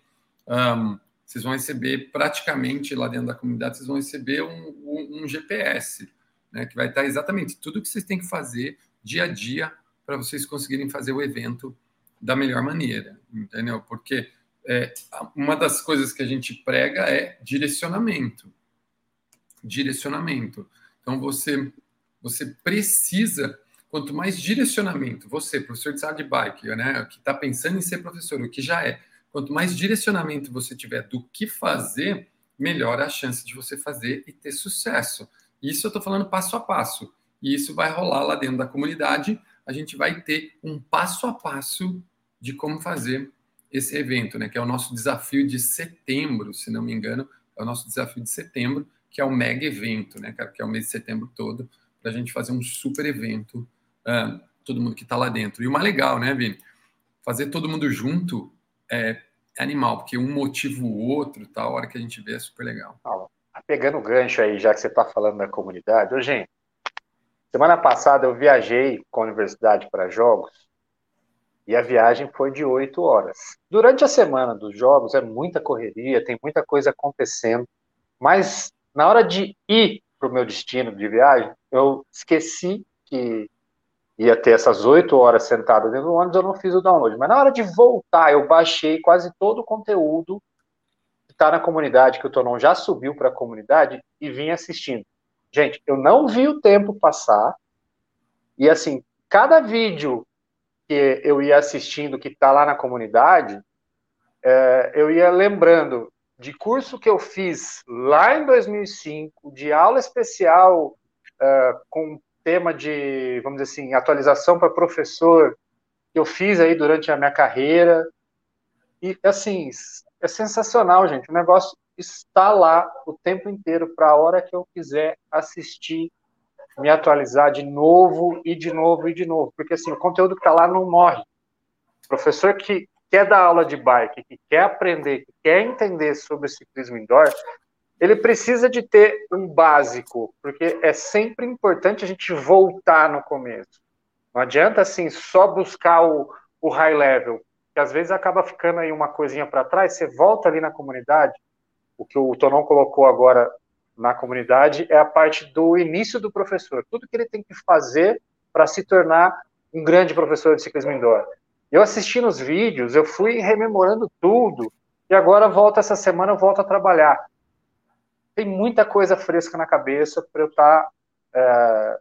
Speaker 1: um, vocês vão receber praticamente lá dentro da comunidade, vocês vão receber um, um, um GPS, né, que vai estar exatamente tudo que vocês têm que fazer dia a dia para vocês conseguirem fazer o evento da melhor maneira, entendeu? Porque é, uma das coisas que a gente prega é direcionamento. Direcionamento. Então você você precisa quanto mais direcionamento você, professor de sala de bike, né, que está pensando em ser professor, o que já é, quanto mais direcionamento você tiver do que fazer, melhor a chance de você fazer e ter sucesso. Isso eu estou falando passo a passo. E isso vai rolar lá dentro da comunidade a gente vai ter um passo a passo de como fazer esse evento, né? Que é o nosso desafio de setembro, se não me engano, é o nosso desafio de setembro, que é o mega evento, né? Que é o mês de setembro todo, para a gente fazer um super evento, uh, todo mundo que está lá dentro. E o mais legal, né, Vini? Fazer todo mundo junto é animal, porque um motiva o outro, tá? A hora que a gente vê é super legal.
Speaker 2: Pegando o gancho aí, já que você está falando da comunidade, ô, gente, Semana passada eu viajei com a universidade para jogos e a viagem foi de oito horas. Durante a semana dos jogos é muita correria, tem muita coisa acontecendo, mas na hora de ir para o meu destino de viagem, eu esqueci que ia ter essas oito horas sentado dentro do ônibus, eu não fiz o download. Mas na hora de voltar, eu baixei quase todo o conteúdo que está na comunidade, que o Tonon já subiu para a comunidade e vim assistindo. Gente, eu não vi o tempo passar. E assim, cada vídeo que eu ia assistindo, que está lá na comunidade, é, eu ia lembrando de curso que eu fiz lá em 2005, de aula especial é, com tema de, vamos dizer assim, atualização para professor, que eu fiz aí durante a minha carreira. E, assim, é sensacional, gente. O negócio está lá o tempo inteiro para a hora que eu quiser assistir, me atualizar de novo e de novo e de novo, porque assim, o conteúdo que está lá não morre. O professor que quer dar aula de bike, que quer aprender, que quer entender sobre ciclismo indoor, ele precisa de ter um básico, porque é sempre importante a gente voltar no começo. Não adianta assim só buscar o, o high level, que às vezes acaba ficando aí uma coisinha para trás, você volta ali na comunidade, o que o Tonon colocou agora na comunidade é a parte do início do professor, tudo que ele tem que fazer para se tornar um grande professor de ciclismo indoor. Eu assisti nos vídeos, eu fui rememorando tudo, e agora volto essa semana, eu volto a trabalhar. Tem muita coisa fresca na cabeça para eu estar tá, é,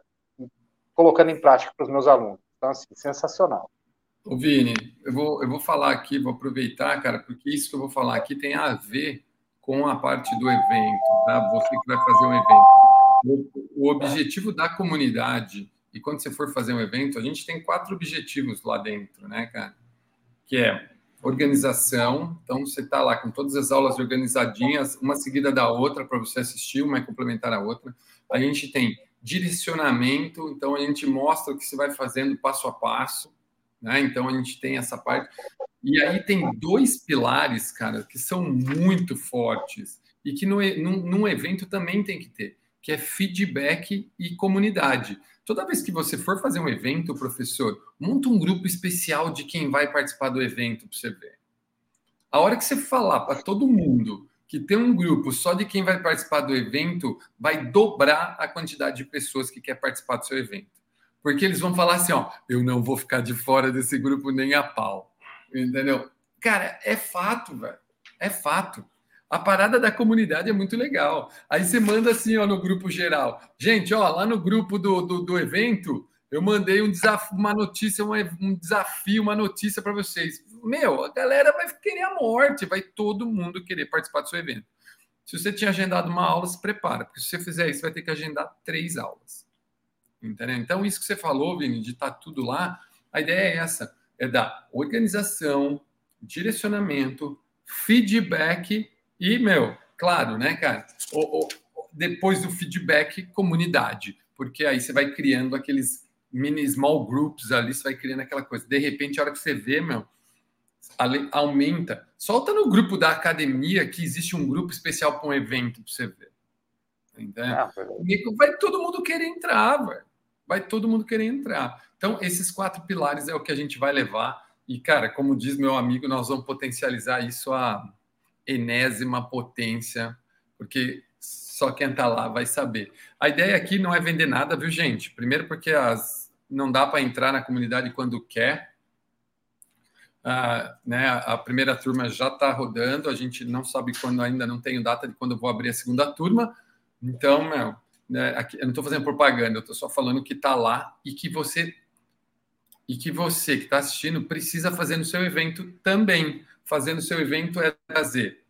Speaker 2: colocando em prática para os meus alunos. Então, assim, sensacional.
Speaker 1: Ô Vini, eu vou, eu vou falar aqui, vou aproveitar, cara, porque isso que eu vou falar aqui tem a ver com a parte do evento, tá? Você que vai fazer um evento. O, o objetivo da comunidade e quando você for fazer um evento, a gente tem quatro objetivos lá dentro, né, cara? Que é organização. Então, você está lá com todas as aulas organizadinhas, uma seguida da outra para você assistir, uma é complementar a outra. A gente tem direcionamento, então a gente mostra o que você vai fazendo passo a passo, né? Então a gente tem essa parte. E aí tem dois pilares, cara, que são muito fortes e que no, num, num evento também tem que ter, que é feedback e comunidade. Toda vez que você for fazer um evento, professor, monta um grupo especial de quem vai participar do evento para você ver. A hora que você falar para todo mundo que tem um grupo só de quem vai participar do evento, vai dobrar a quantidade de pessoas que quer participar do seu evento. Porque eles vão falar assim, ó, eu não vou ficar de fora desse grupo nem a pau. Entendeu? Cara, é fato, velho. É fato. A parada da comunidade é muito legal. Aí você manda assim, ó, no grupo geral. Gente, ó, lá no grupo do, do, do evento, eu mandei um desafio, uma notícia, um desafio, uma notícia para vocês. Meu, a galera vai querer a morte, vai todo mundo querer participar do seu evento. Se você tinha agendado uma aula, se prepara, porque se você fizer isso, vai ter que agendar três aulas. Entendeu? Então, isso que você falou, Vini, de estar tá tudo lá, a ideia é essa: é dar organização, direcionamento, feedback e, meu, claro, né, cara? O, o, depois do feedback, comunidade, porque aí você vai criando aqueles mini small groups ali, você vai criando aquela coisa. De repente, a hora que você vê, meu, aumenta. Solta no grupo da academia que existe um grupo especial para um evento para você ver. Entendeu? Ah, vai todo mundo querer entrar, velho. Vai todo mundo querer entrar. Então, esses quatro pilares é o que a gente vai levar. E, cara, como diz meu amigo, nós vamos potencializar isso a enésima potência, porque só quem está lá vai saber. A ideia aqui não é vender nada, viu, gente? Primeiro, porque as, não dá para entrar na comunidade quando quer. Ah, né, a primeira turma já está rodando, a gente não sabe quando, ainda não tenho data de quando eu vou abrir a segunda turma. Então, meu, né, aqui, eu não estou fazendo propaganda, eu estou só falando que está lá e que você e que você que está assistindo precisa fazer no seu evento também fazendo seu evento é trazer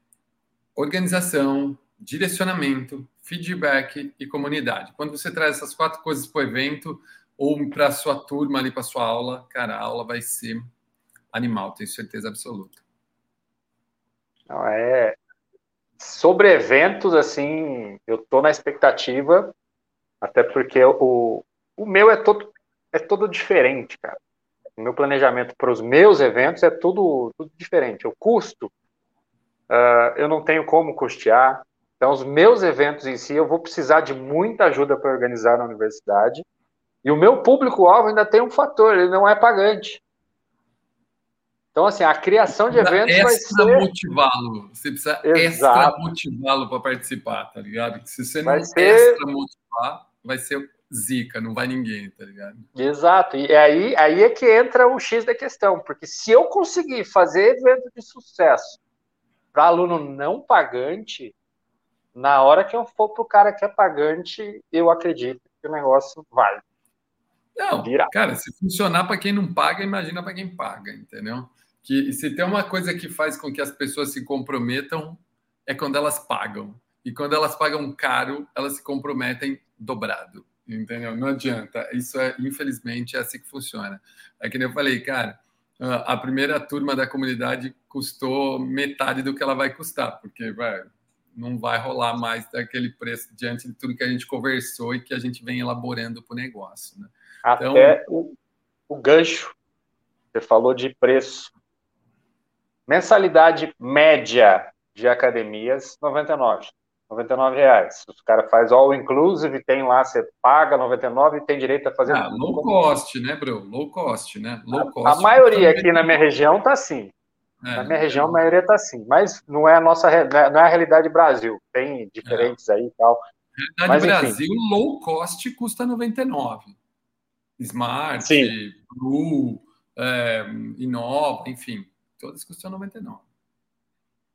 Speaker 1: organização, direcionamento, feedback e comunidade. Quando você traz essas quatro coisas para o evento ou para a sua turma ali, para a sua aula, cara, a aula vai ser animal, tenho certeza absoluta.
Speaker 2: Não, é... Sobre eventos, assim, eu estou na expectativa, até porque o, o meu é todo, é todo diferente, cara o meu planejamento para os meus eventos é tudo, tudo diferente. O custo, uh, eu não tenho como custear. Então, os meus eventos em si, eu vou precisar de muita ajuda para organizar na universidade. E o meu público-alvo ainda tem um fator, ele não é pagante. Então, assim, a criação de eventos vai ser...
Speaker 1: motivá-lo. Você precisa Exato. extra motivá-lo para participar, tá ligado? Se você vai não ser... extra motivar, vai ser zica, não vai ninguém, tá ligado?
Speaker 2: Exato, e aí, aí é que entra o X da questão, porque se eu conseguir fazer evento de sucesso para aluno não pagante, na hora que eu for para o cara que é pagante, eu acredito que o negócio vai.
Speaker 1: Não, virar. cara, se funcionar para quem não paga, imagina para quem paga, entendeu? Que se tem uma coisa que faz com que as pessoas se comprometam é quando elas pagam. E quando elas pagam caro, elas se comprometem dobrado. Entendeu? Não adianta. Isso é, infelizmente, é assim que funciona. É que nem eu falei, cara, a primeira turma da comunidade custou metade do que ela vai custar, porque vai, não vai rolar mais daquele preço diante de tudo que a gente conversou e que a gente vem elaborando para o negócio. Né?
Speaker 2: Até então, o, o gancho, você falou de preço. Mensalidade média de academias, 99. 99 reais. Os caras faz all inclusive, tem lá, você paga 99 e tem direito a fazer. Ah,
Speaker 1: low cost, né, bro? Low cost, né? Low
Speaker 2: cost. A, maioria aqui na minha região tá assim. É, na minha região, é. a maioria tá assim. Mas não é a nossa é, não é a realidade Brasil. Tem diferentes é. aí e tal.
Speaker 1: Realidade Mas, Brasil, enfim. low cost custa 99. Smart, Sim. Blue, é, Inova, enfim, todas custam 99.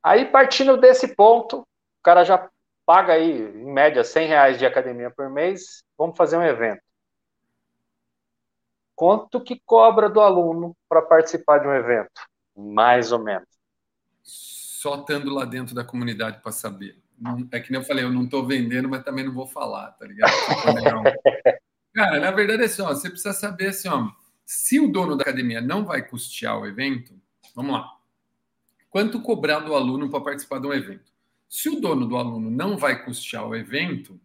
Speaker 2: Aí, partindo desse ponto, o cara já paga aí, em média, 100 reais de academia por mês, vamos fazer um evento. Quanto que cobra do aluno para participar de um evento? Mais ou menos.
Speaker 1: Só estando lá dentro da comunidade para saber. é que nem eu falei, eu não estou vendendo, mas também não vou falar, tá ligado? Cara, na verdade é assim, ó, você precisa saber assim, ó, se o dono da academia não vai custear o evento, vamos lá. Quanto cobrar do aluno para participar de um evento? Se o dono do aluno não vai custear o evento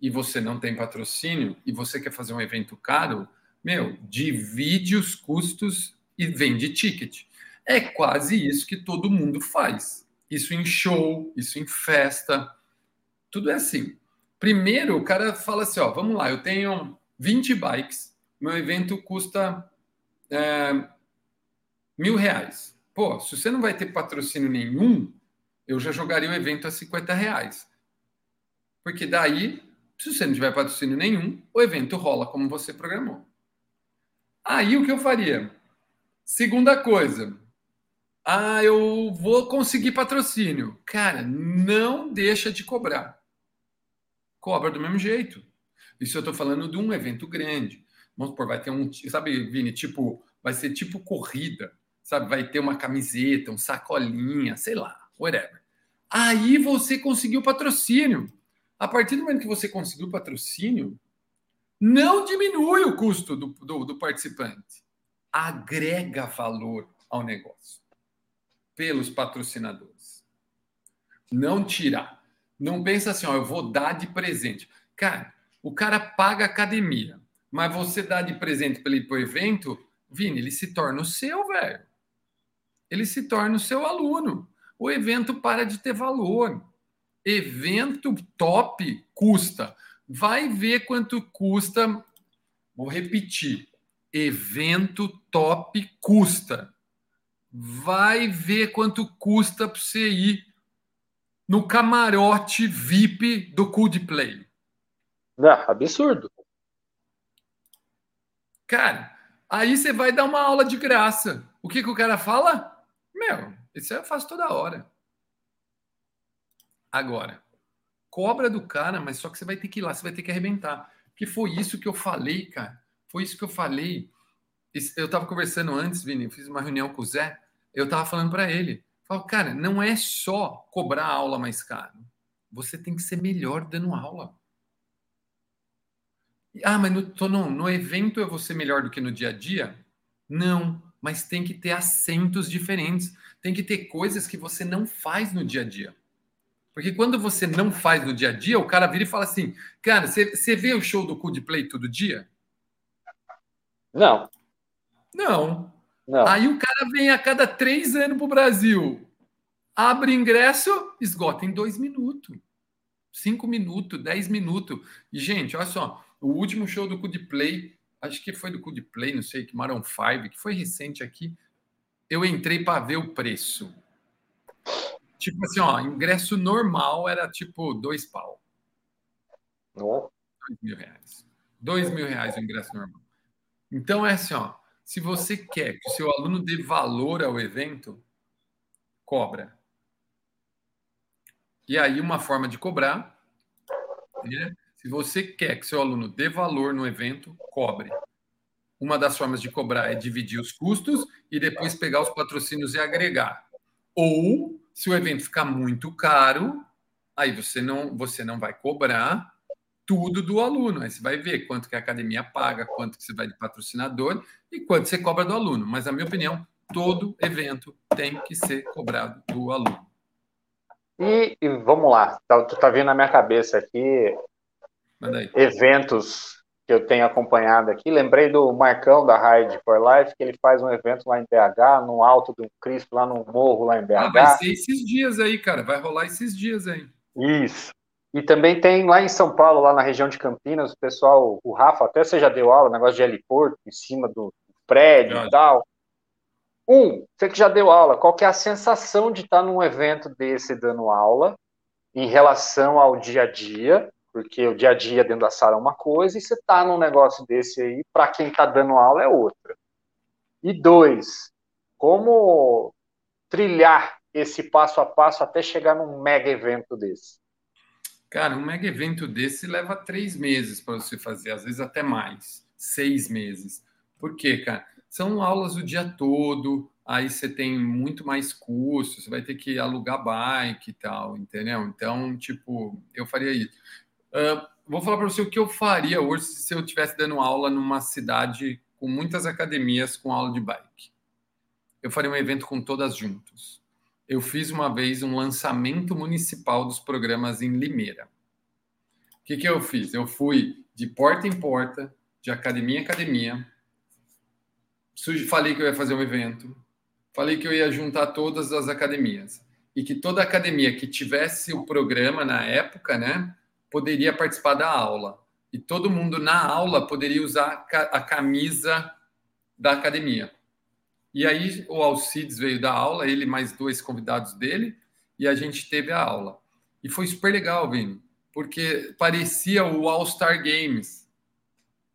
Speaker 1: e você não tem patrocínio e você quer fazer um evento caro, meu, divide os custos e vende ticket. É quase isso que todo mundo faz. Isso em show, isso em festa, tudo é assim. Primeiro, o cara fala assim: ó, vamos lá, eu tenho 20 bikes, meu evento custa é, mil reais. Pô, se você não vai ter patrocínio nenhum, eu já jogaria o evento a 50 reais. Porque daí, se você não tiver patrocínio nenhum, o evento rola como você programou. Aí o que eu faria? Segunda coisa. Ah, eu vou conseguir patrocínio. Cara, não deixa de cobrar. Cobra do mesmo jeito. Isso eu estou falando de um evento grande. Vamos supor, vai ter um. Sabe, Vini, tipo, vai ser tipo corrida. Sabe, vai ter uma camiseta, um sacolinha, sei lá, whatever. Aí você conseguiu patrocínio. A partir do momento que você conseguiu patrocínio, não diminui o custo do, do, do participante, agrega valor ao negócio pelos patrocinadores. Não tirar. Não pensa assim, ó, eu vou dar de presente. Cara, o cara paga academia, mas você dá de presente para ele para o evento, Vini, ele se torna o seu, velho. Ele se torna o seu aluno. O evento para de ter valor. Evento top custa. Vai ver quanto custa. Vou repetir. Evento top custa. Vai ver quanto custa para você ir no camarote VIP do Coldplay.
Speaker 2: Não, absurdo.
Speaker 1: Cara, aí você vai dar uma aula de graça. O que, que o cara fala? Meu, isso eu faço toda hora. Agora, cobra do cara, mas só que você vai ter que ir lá, você vai ter que arrebentar. Porque foi isso que eu falei, cara. Foi isso que eu falei. Eu estava conversando antes, Vini, eu fiz uma reunião com o Zé, eu estava falando para ele. Falo, cara, não é só cobrar a aula mais caro. Você tem que ser melhor dando aula. Ah, mas no, não, no evento eu vou ser melhor do que no dia a dia? Não, mas tem que ter acentos diferentes. Tem que ter coisas que você não faz no dia a dia. Porque quando você não faz no dia a dia, o cara vira e fala assim: Cara, você vê o show do Coldplay todo dia?
Speaker 2: Não.
Speaker 1: Não. Não. Aí o cara vem a cada três anos para o Brasil, abre ingresso, esgota em dois minutos, cinco minutos, dez minutos. E, gente, olha só, o último show do Coldplay, acho que foi do Coldplay, não sei, que Maroon 5, que foi recente aqui, eu entrei para ver o preço. Tipo assim, ó, ingresso normal era tipo dois pau.
Speaker 2: Oh.
Speaker 1: Dois mil reais. Dois mil reais o ingresso normal. Então é assim, ó. Se você quer que o seu aluno dê valor ao evento, cobra. E aí, uma forma de cobrar, né? Se você quer que seu aluno dê valor no evento, cobre. Uma das formas de cobrar é dividir os custos e depois pegar os patrocínios e agregar. Ou se o evento ficar muito caro, aí você não, você não vai cobrar tudo do aluno. Aí você vai ver quanto que a academia paga, quanto que você vai de patrocinador e quanto você cobra do aluno. Mas, na minha opinião, todo evento tem que ser cobrado do aluno.
Speaker 2: E, e vamos lá, tá, tu tá vindo na minha cabeça aqui eventos que eu tenho acompanhado aqui. Lembrei do Marcão da Ride for Life, que ele faz um evento lá em BH, no alto do Cristo, lá no morro, lá em BH. Ah,
Speaker 1: vai ser esses dias aí, cara. Vai rolar esses dias aí.
Speaker 2: Isso. E também tem lá em São Paulo, lá na região de Campinas, o pessoal, o Rafa até você já deu aula, negócio de heliporto em cima do prédio e tal. Um, você que já deu aula, qual que é a sensação de estar num evento desse dando aula em relação ao dia a dia? Porque o dia a dia dentro da sala é uma coisa e você está num negócio desse aí, para quem está dando aula é outra. E dois, como trilhar esse passo a passo até chegar num mega evento desse?
Speaker 1: Cara, um mega evento desse leva três meses para você fazer, às vezes até mais, seis meses. Por quê, cara? São aulas o dia todo, aí você tem muito mais custos, você vai ter que alugar bike e tal, entendeu? Então, tipo, eu faria isso. Vou falar para você o que eu faria hoje se eu estivesse dando aula numa cidade com muitas academias com aula de bike. Eu faria um evento com todas juntos. Eu fiz uma vez um lançamento municipal dos programas em Limeira. O que, que eu fiz? Eu fui de porta em porta, de academia em academia, falei que eu ia fazer um evento, falei que eu ia juntar todas as academias e que toda academia que tivesse o programa na época, né, poderia participar da aula. E todo mundo na aula poderia usar a camisa da academia. E aí o Alcides veio da aula, ele mais dois convidados dele, e a gente teve a aula. E foi super legal, Vini, porque parecia o All-Star Games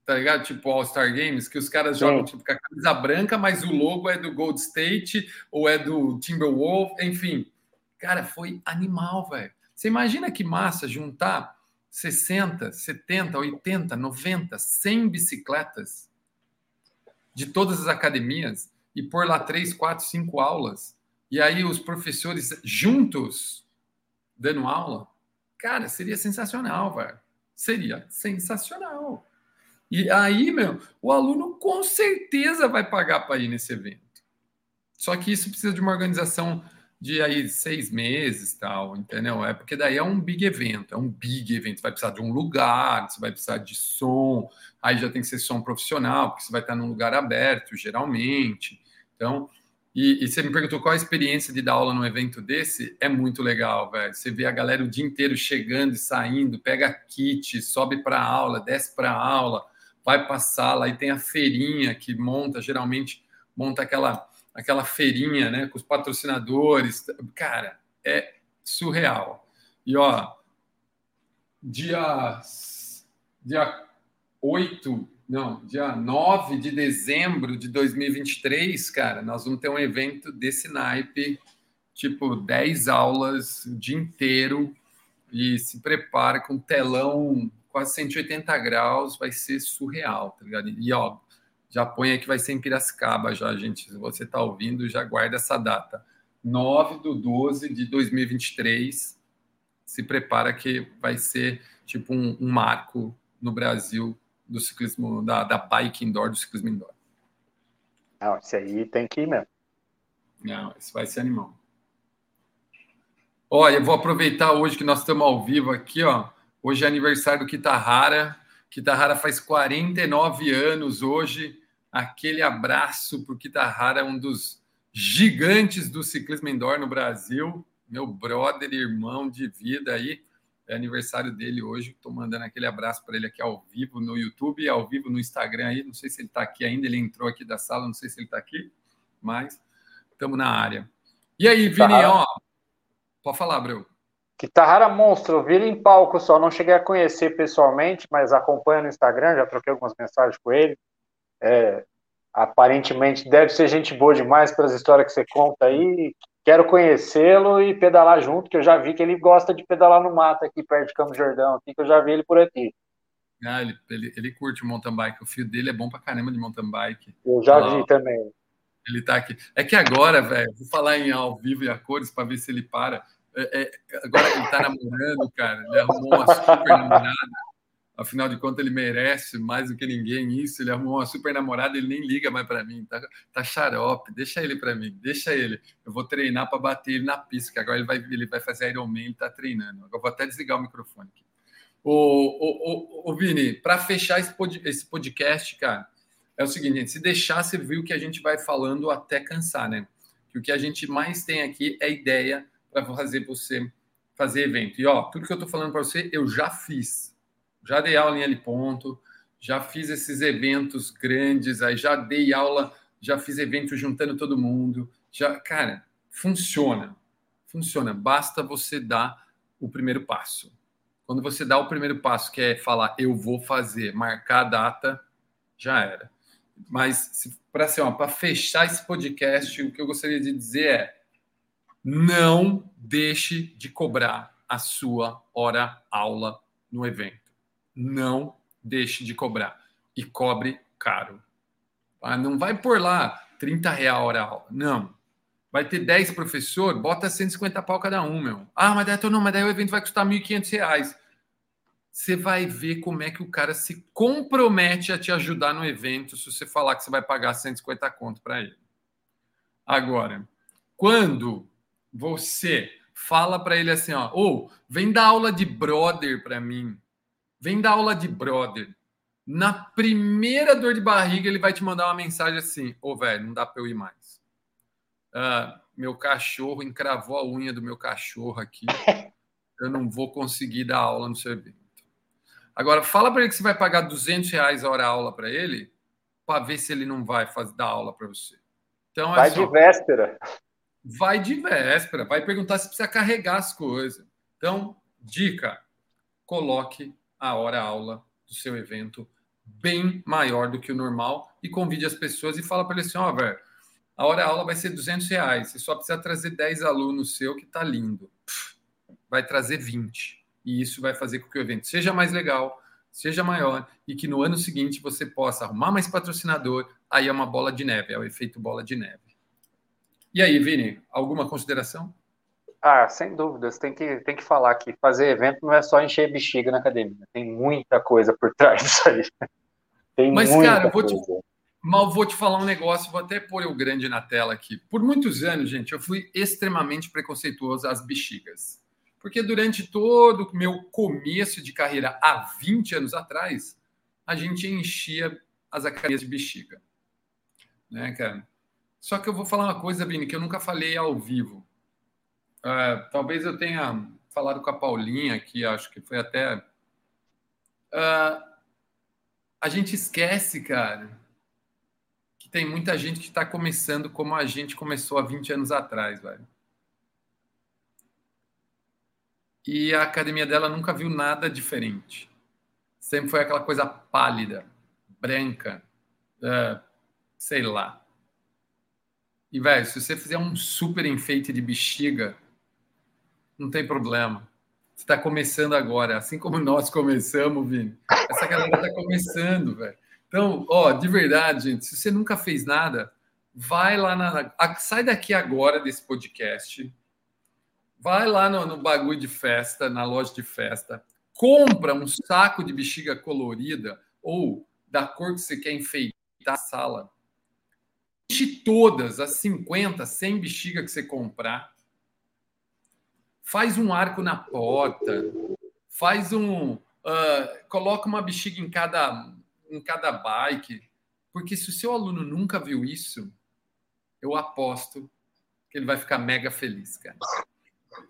Speaker 1: tá ligado? Tipo All-Star Games, que os caras jogam tipo, com a camisa branca, mas o logo é do Gold State ou é do Timberwolf, enfim. Cara, foi animal, velho. Você imagina que massa juntar 60, 70, 80, 90, 100 bicicletas de todas as academias e pôr lá três, quatro, cinco aulas. E aí os professores juntos dando aula. Cara, seria sensacional, velho. Seria sensacional. E aí, meu, o aluno com certeza vai pagar para ir nesse evento. Só que isso precisa de uma organização de aí seis meses, tal, entendeu? É porque daí é um big evento, é um big evento. Você vai precisar de um lugar, você vai precisar de som, aí já tem que ser som profissional, porque você vai estar num lugar aberto, geralmente. Então, e, e, você me perguntou qual a experiência de dar aula num evento desse? É muito legal, velho. Você vê a galera o dia inteiro chegando e saindo, pega kit, sobe para aula, desce para aula vai a sala, e tem a feirinha que monta, geralmente monta aquela, aquela feirinha né, com os patrocinadores. Cara, é surreal. E ó, dia, dia 8, não, dia 9 de dezembro de 2023, cara, nós vamos ter um evento desse naipe, tipo 10 aulas o dia inteiro, e se prepara com telão quase 180 graus, vai ser surreal, tá ligado? E ó, já põe aí que vai ser em Piracicaba já, gente. Se você tá ouvindo, já guarda essa data. 9 do 12 de 2023. Se prepara que vai ser tipo um, um marco no Brasil do ciclismo, da, da bike indoor, do ciclismo indoor.
Speaker 2: Não, isso aí tem que ir mesmo.
Speaker 1: Não, isso vai ser animal. Olha, eu vou aproveitar hoje que nós estamos ao vivo aqui, ó. Hoje é aniversário do Kitahara. Kitahara faz 49 anos hoje. Aquele abraço para o Kitahara, um dos gigantes do ciclismo indoor no Brasil. Meu brother, irmão de vida aí. É aniversário dele hoje. Estou mandando aquele abraço para ele aqui ao vivo no YouTube ao vivo no Instagram aí. Não sei se ele está aqui ainda. Ele entrou aqui da sala, não sei se ele está aqui, mas estamos na área. E aí, Vini, ó, pode falar, Breu.
Speaker 2: Guitarra Monstro, vira em palco só, não cheguei a conhecer pessoalmente, mas acompanho no Instagram, já troquei algumas mensagens com ele. É, aparentemente deve ser gente boa demais pelas histórias que você conta aí. Quero conhecê-lo e pedalar junto, que eu já vi que ele gosta de pedalar no mato aqui perto de Campos Jordão, aqui, que eu já vi ele por aqui.
Speaker 1: Ah, ele, ele, ele curte mountain bike, o filho dele é bom pra caramba de mountain bike.
Speaker 2: Eu já ah, vi também.
Speaker 1: Ele tá aqui. É que agora, velho, vou falar em ao vivo e a cores para ver se ele para é, é, agora ele está namorando, cara. Ele arrumou uma super namorada. Afinal de contas, ele merece mais do que ninguém isso. Ele arrumou uma super namorada, ele nem liga mais para mim. Tá, tá xarope, deixa ele para mim, deixa ele. Eu vou treinar para bater ele na pista, que agora ele vai, ele vai fazer Ironman, ele está treinando. Agora eu vou até desligar o microfone aqui. Ô, Vini, para fechar esse, pod, esse podcast, cara, é o seguinte: se deixar, você viu que a gente vai falando até cansar, né? Que o que a gente mais tem aqui é ideia para fazer você fazer evento. E ó, tudo que eu estou falando para você, eu já fiz. Já dei aula em L ponto, já fiz esses eventos grandes, aí já dei aula, já fiz evento juntando todo mundo. Já, cara, funciona. Funciona. Basta você dar o primeiro passo. Quando você dá o primeiro passo, que é falar eu vou fazer, marcar a data, já era. Mas para assim, para fechar esse podcast, o que eu gostaria de dizer é: não deixe de cobrar a sua hora aula no evento. Não deixe de cobrar e cobre caro. Ah, não vai por lá 30 real hora aula. Não. Vai ter 10 professor, bota 150 pau cada um, meu. Ah, mas daí, não, mas daí o evento vai custar 1.500 reais. Você vai ver como é que o cara se compromete a te ajudar no evento se você falar que você vai pagar 150 conto para ele. Agora, quando você fala para ele assim, ó, ou oh, vem dar aula de brother para mim, vem dar aula de brother. Na primeira dor de barriga, ele vai te mandar uma mensagem assim: Ô, oh, velho, não dá para eu ir mais. Uh, meu cachorro encravou a unha do meu cachorro aqui. Eu não vou conseguir dar aula no seu evento. Agora, fala para ele que você vai pagar 200 reais a hora aula para ele, para ver se ele não vai fazer, dar aula para você.
Speaker 2: Então, é vai só, de véspera.
Speaker 1: Vai de véspera, vai perguntar se precisa carregar as coisas. Então, dica: coloque a hora aula do seu evento bem maior do que o normal e convide as pessoas e fala para eles assim, ó, oh, velho, a hora aula vai ser 200 reais, você só precisa trazer 10 alunos seu que tá lindo. Vai trazer 20. E isso vai fazer com que o evento seja mais legal, seja maior e que no ano seguinte você possa arrumar mais patrocinador. Aí é uma bola de neve, é o efeito bola de neve. E aí, Vini, alguma consideração?
Speaker 2: Ah, sem dúvidas, tem que, tem que falar que fazer evento não é só encher bexiga na academia, tem muita coisa por trás disso aí. Tem
Speaker 1: Mas, cara, eu vou te, mal vou te falar um negócio, vou até pôr o grande na tela aqui. Por muitos anos, gente, eu fui extremamente preconceituoso às bexigas. Porque durante todo o meu começo de carreira, há 20 anos atrás, a gente enchia as academias de bexiga. Né, cara? Só que eu vou falar uma coisa, Bini, que eu nunca falei ao vivo. Uh, talvez eu tenha falado com a Paulinha, que acho que foi até. Uh, a gente esquece, cara, que tem muita gente que está começando como a gente começou há 20 anos atrás, velho. E a academia dela nunca viu nada diferente. Sempre foi aquela coisa pálida, branca, uh, sei lá. E, velho, se você fizer um super enfeite de bexiga, não tem problema. Você está começando agora, assim como nós começamos, Vini. Essa galera está começando, velho. Então, ó, de verdade, gente, se você nunca fez nada, vai lá na. Sai daqui agora desse podcast. Vai lá no, no bagulho de festa, na loja de festa. Compra um saco de bexiga colorida ou da cor que você quer enfeitar a sala Enche todas as 50, 100 bexiga que você comprar. Faz um arco na porta. Faz um. Uh, coloca uma bexiga em cada, em cada bike. Porque se o seu aluno nunca viu isso, eu aposto que ele vai ficar mega feliz, cara.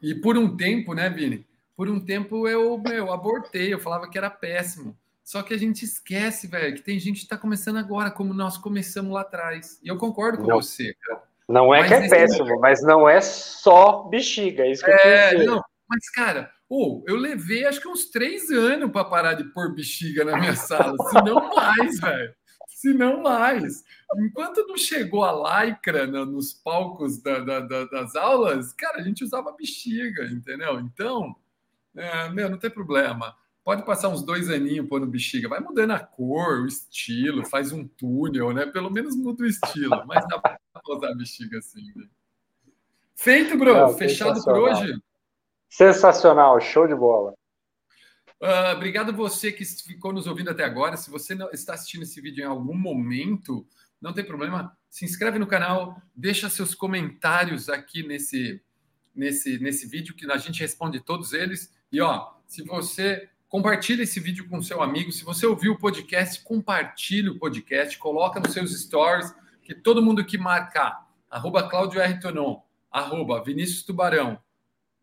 Speaker 1: E por um tempo, né, Vini? Por um tempo eu, eu abortei, eu falava que era péssimo. Só que a gente esquece, velho, que tem gente que está começando agora, como nós começamos lá atrás. E eu concordo com
Speaker 2: não,
Speaker 1: você, cara.
Speaker 2: Não é mas que é péssimo, mas não é só bexiga, é isso que é, eu não,
Speaker 1: Mas, cara, oh, eu levei acho que uns três anos para parar de pôr bexiga na minha sala, se não mais, velho. Se não mais. Enquanto não chegou a lycra no, nos palcos da, da, da, das aulas, cara, a gente usava bexiga, entendeu? Então, é, meu, não tem problema. Pode passar uns dois aninhos pondo bexiga, vai mudando a cor, o estilo, faz um túnel, né? Pelo menos muda o estilo, mas dá para usar bexiga assim. Né? Feito, bro. Não, Fechado por hoje.
Speaker 2: Sensacional, show de bola.
Speaker 1: Uh, obrigado você que ficou nos ouvindo até agora. Se você não está assistindo esse vídeo em algum momento, não tem problema. Se inscreve no canal, deixa seus comentários aqui nesse, nesse, nesse vídeo que a gente responde todos eles. E ó, se você Compartilhe esse vídeo com seu amigo. Se você ouviu o podcast, compartilhe o podcast, coloca nos seus stories, que todo mundo que marcar, arroba Claudio R. Tonon, arroba Vinícius Tubarão,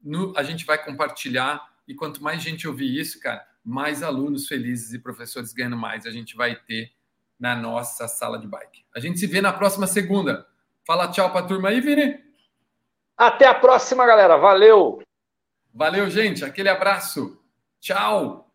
Speaker 1: no, a gente vai compartilhar. E quanto mais gente ouvir isso, cara, mais alunos felizes e professores ganhando mais a gente vai ter na nossa sala de bike. A gente se vê na próxima segunda. Fala tchau para a turma aí, Vini.
Speaker 2: Até a próxima, galera. Valeu.
Speaker 1: Valeu, gente. Aquele abraço. Tchau!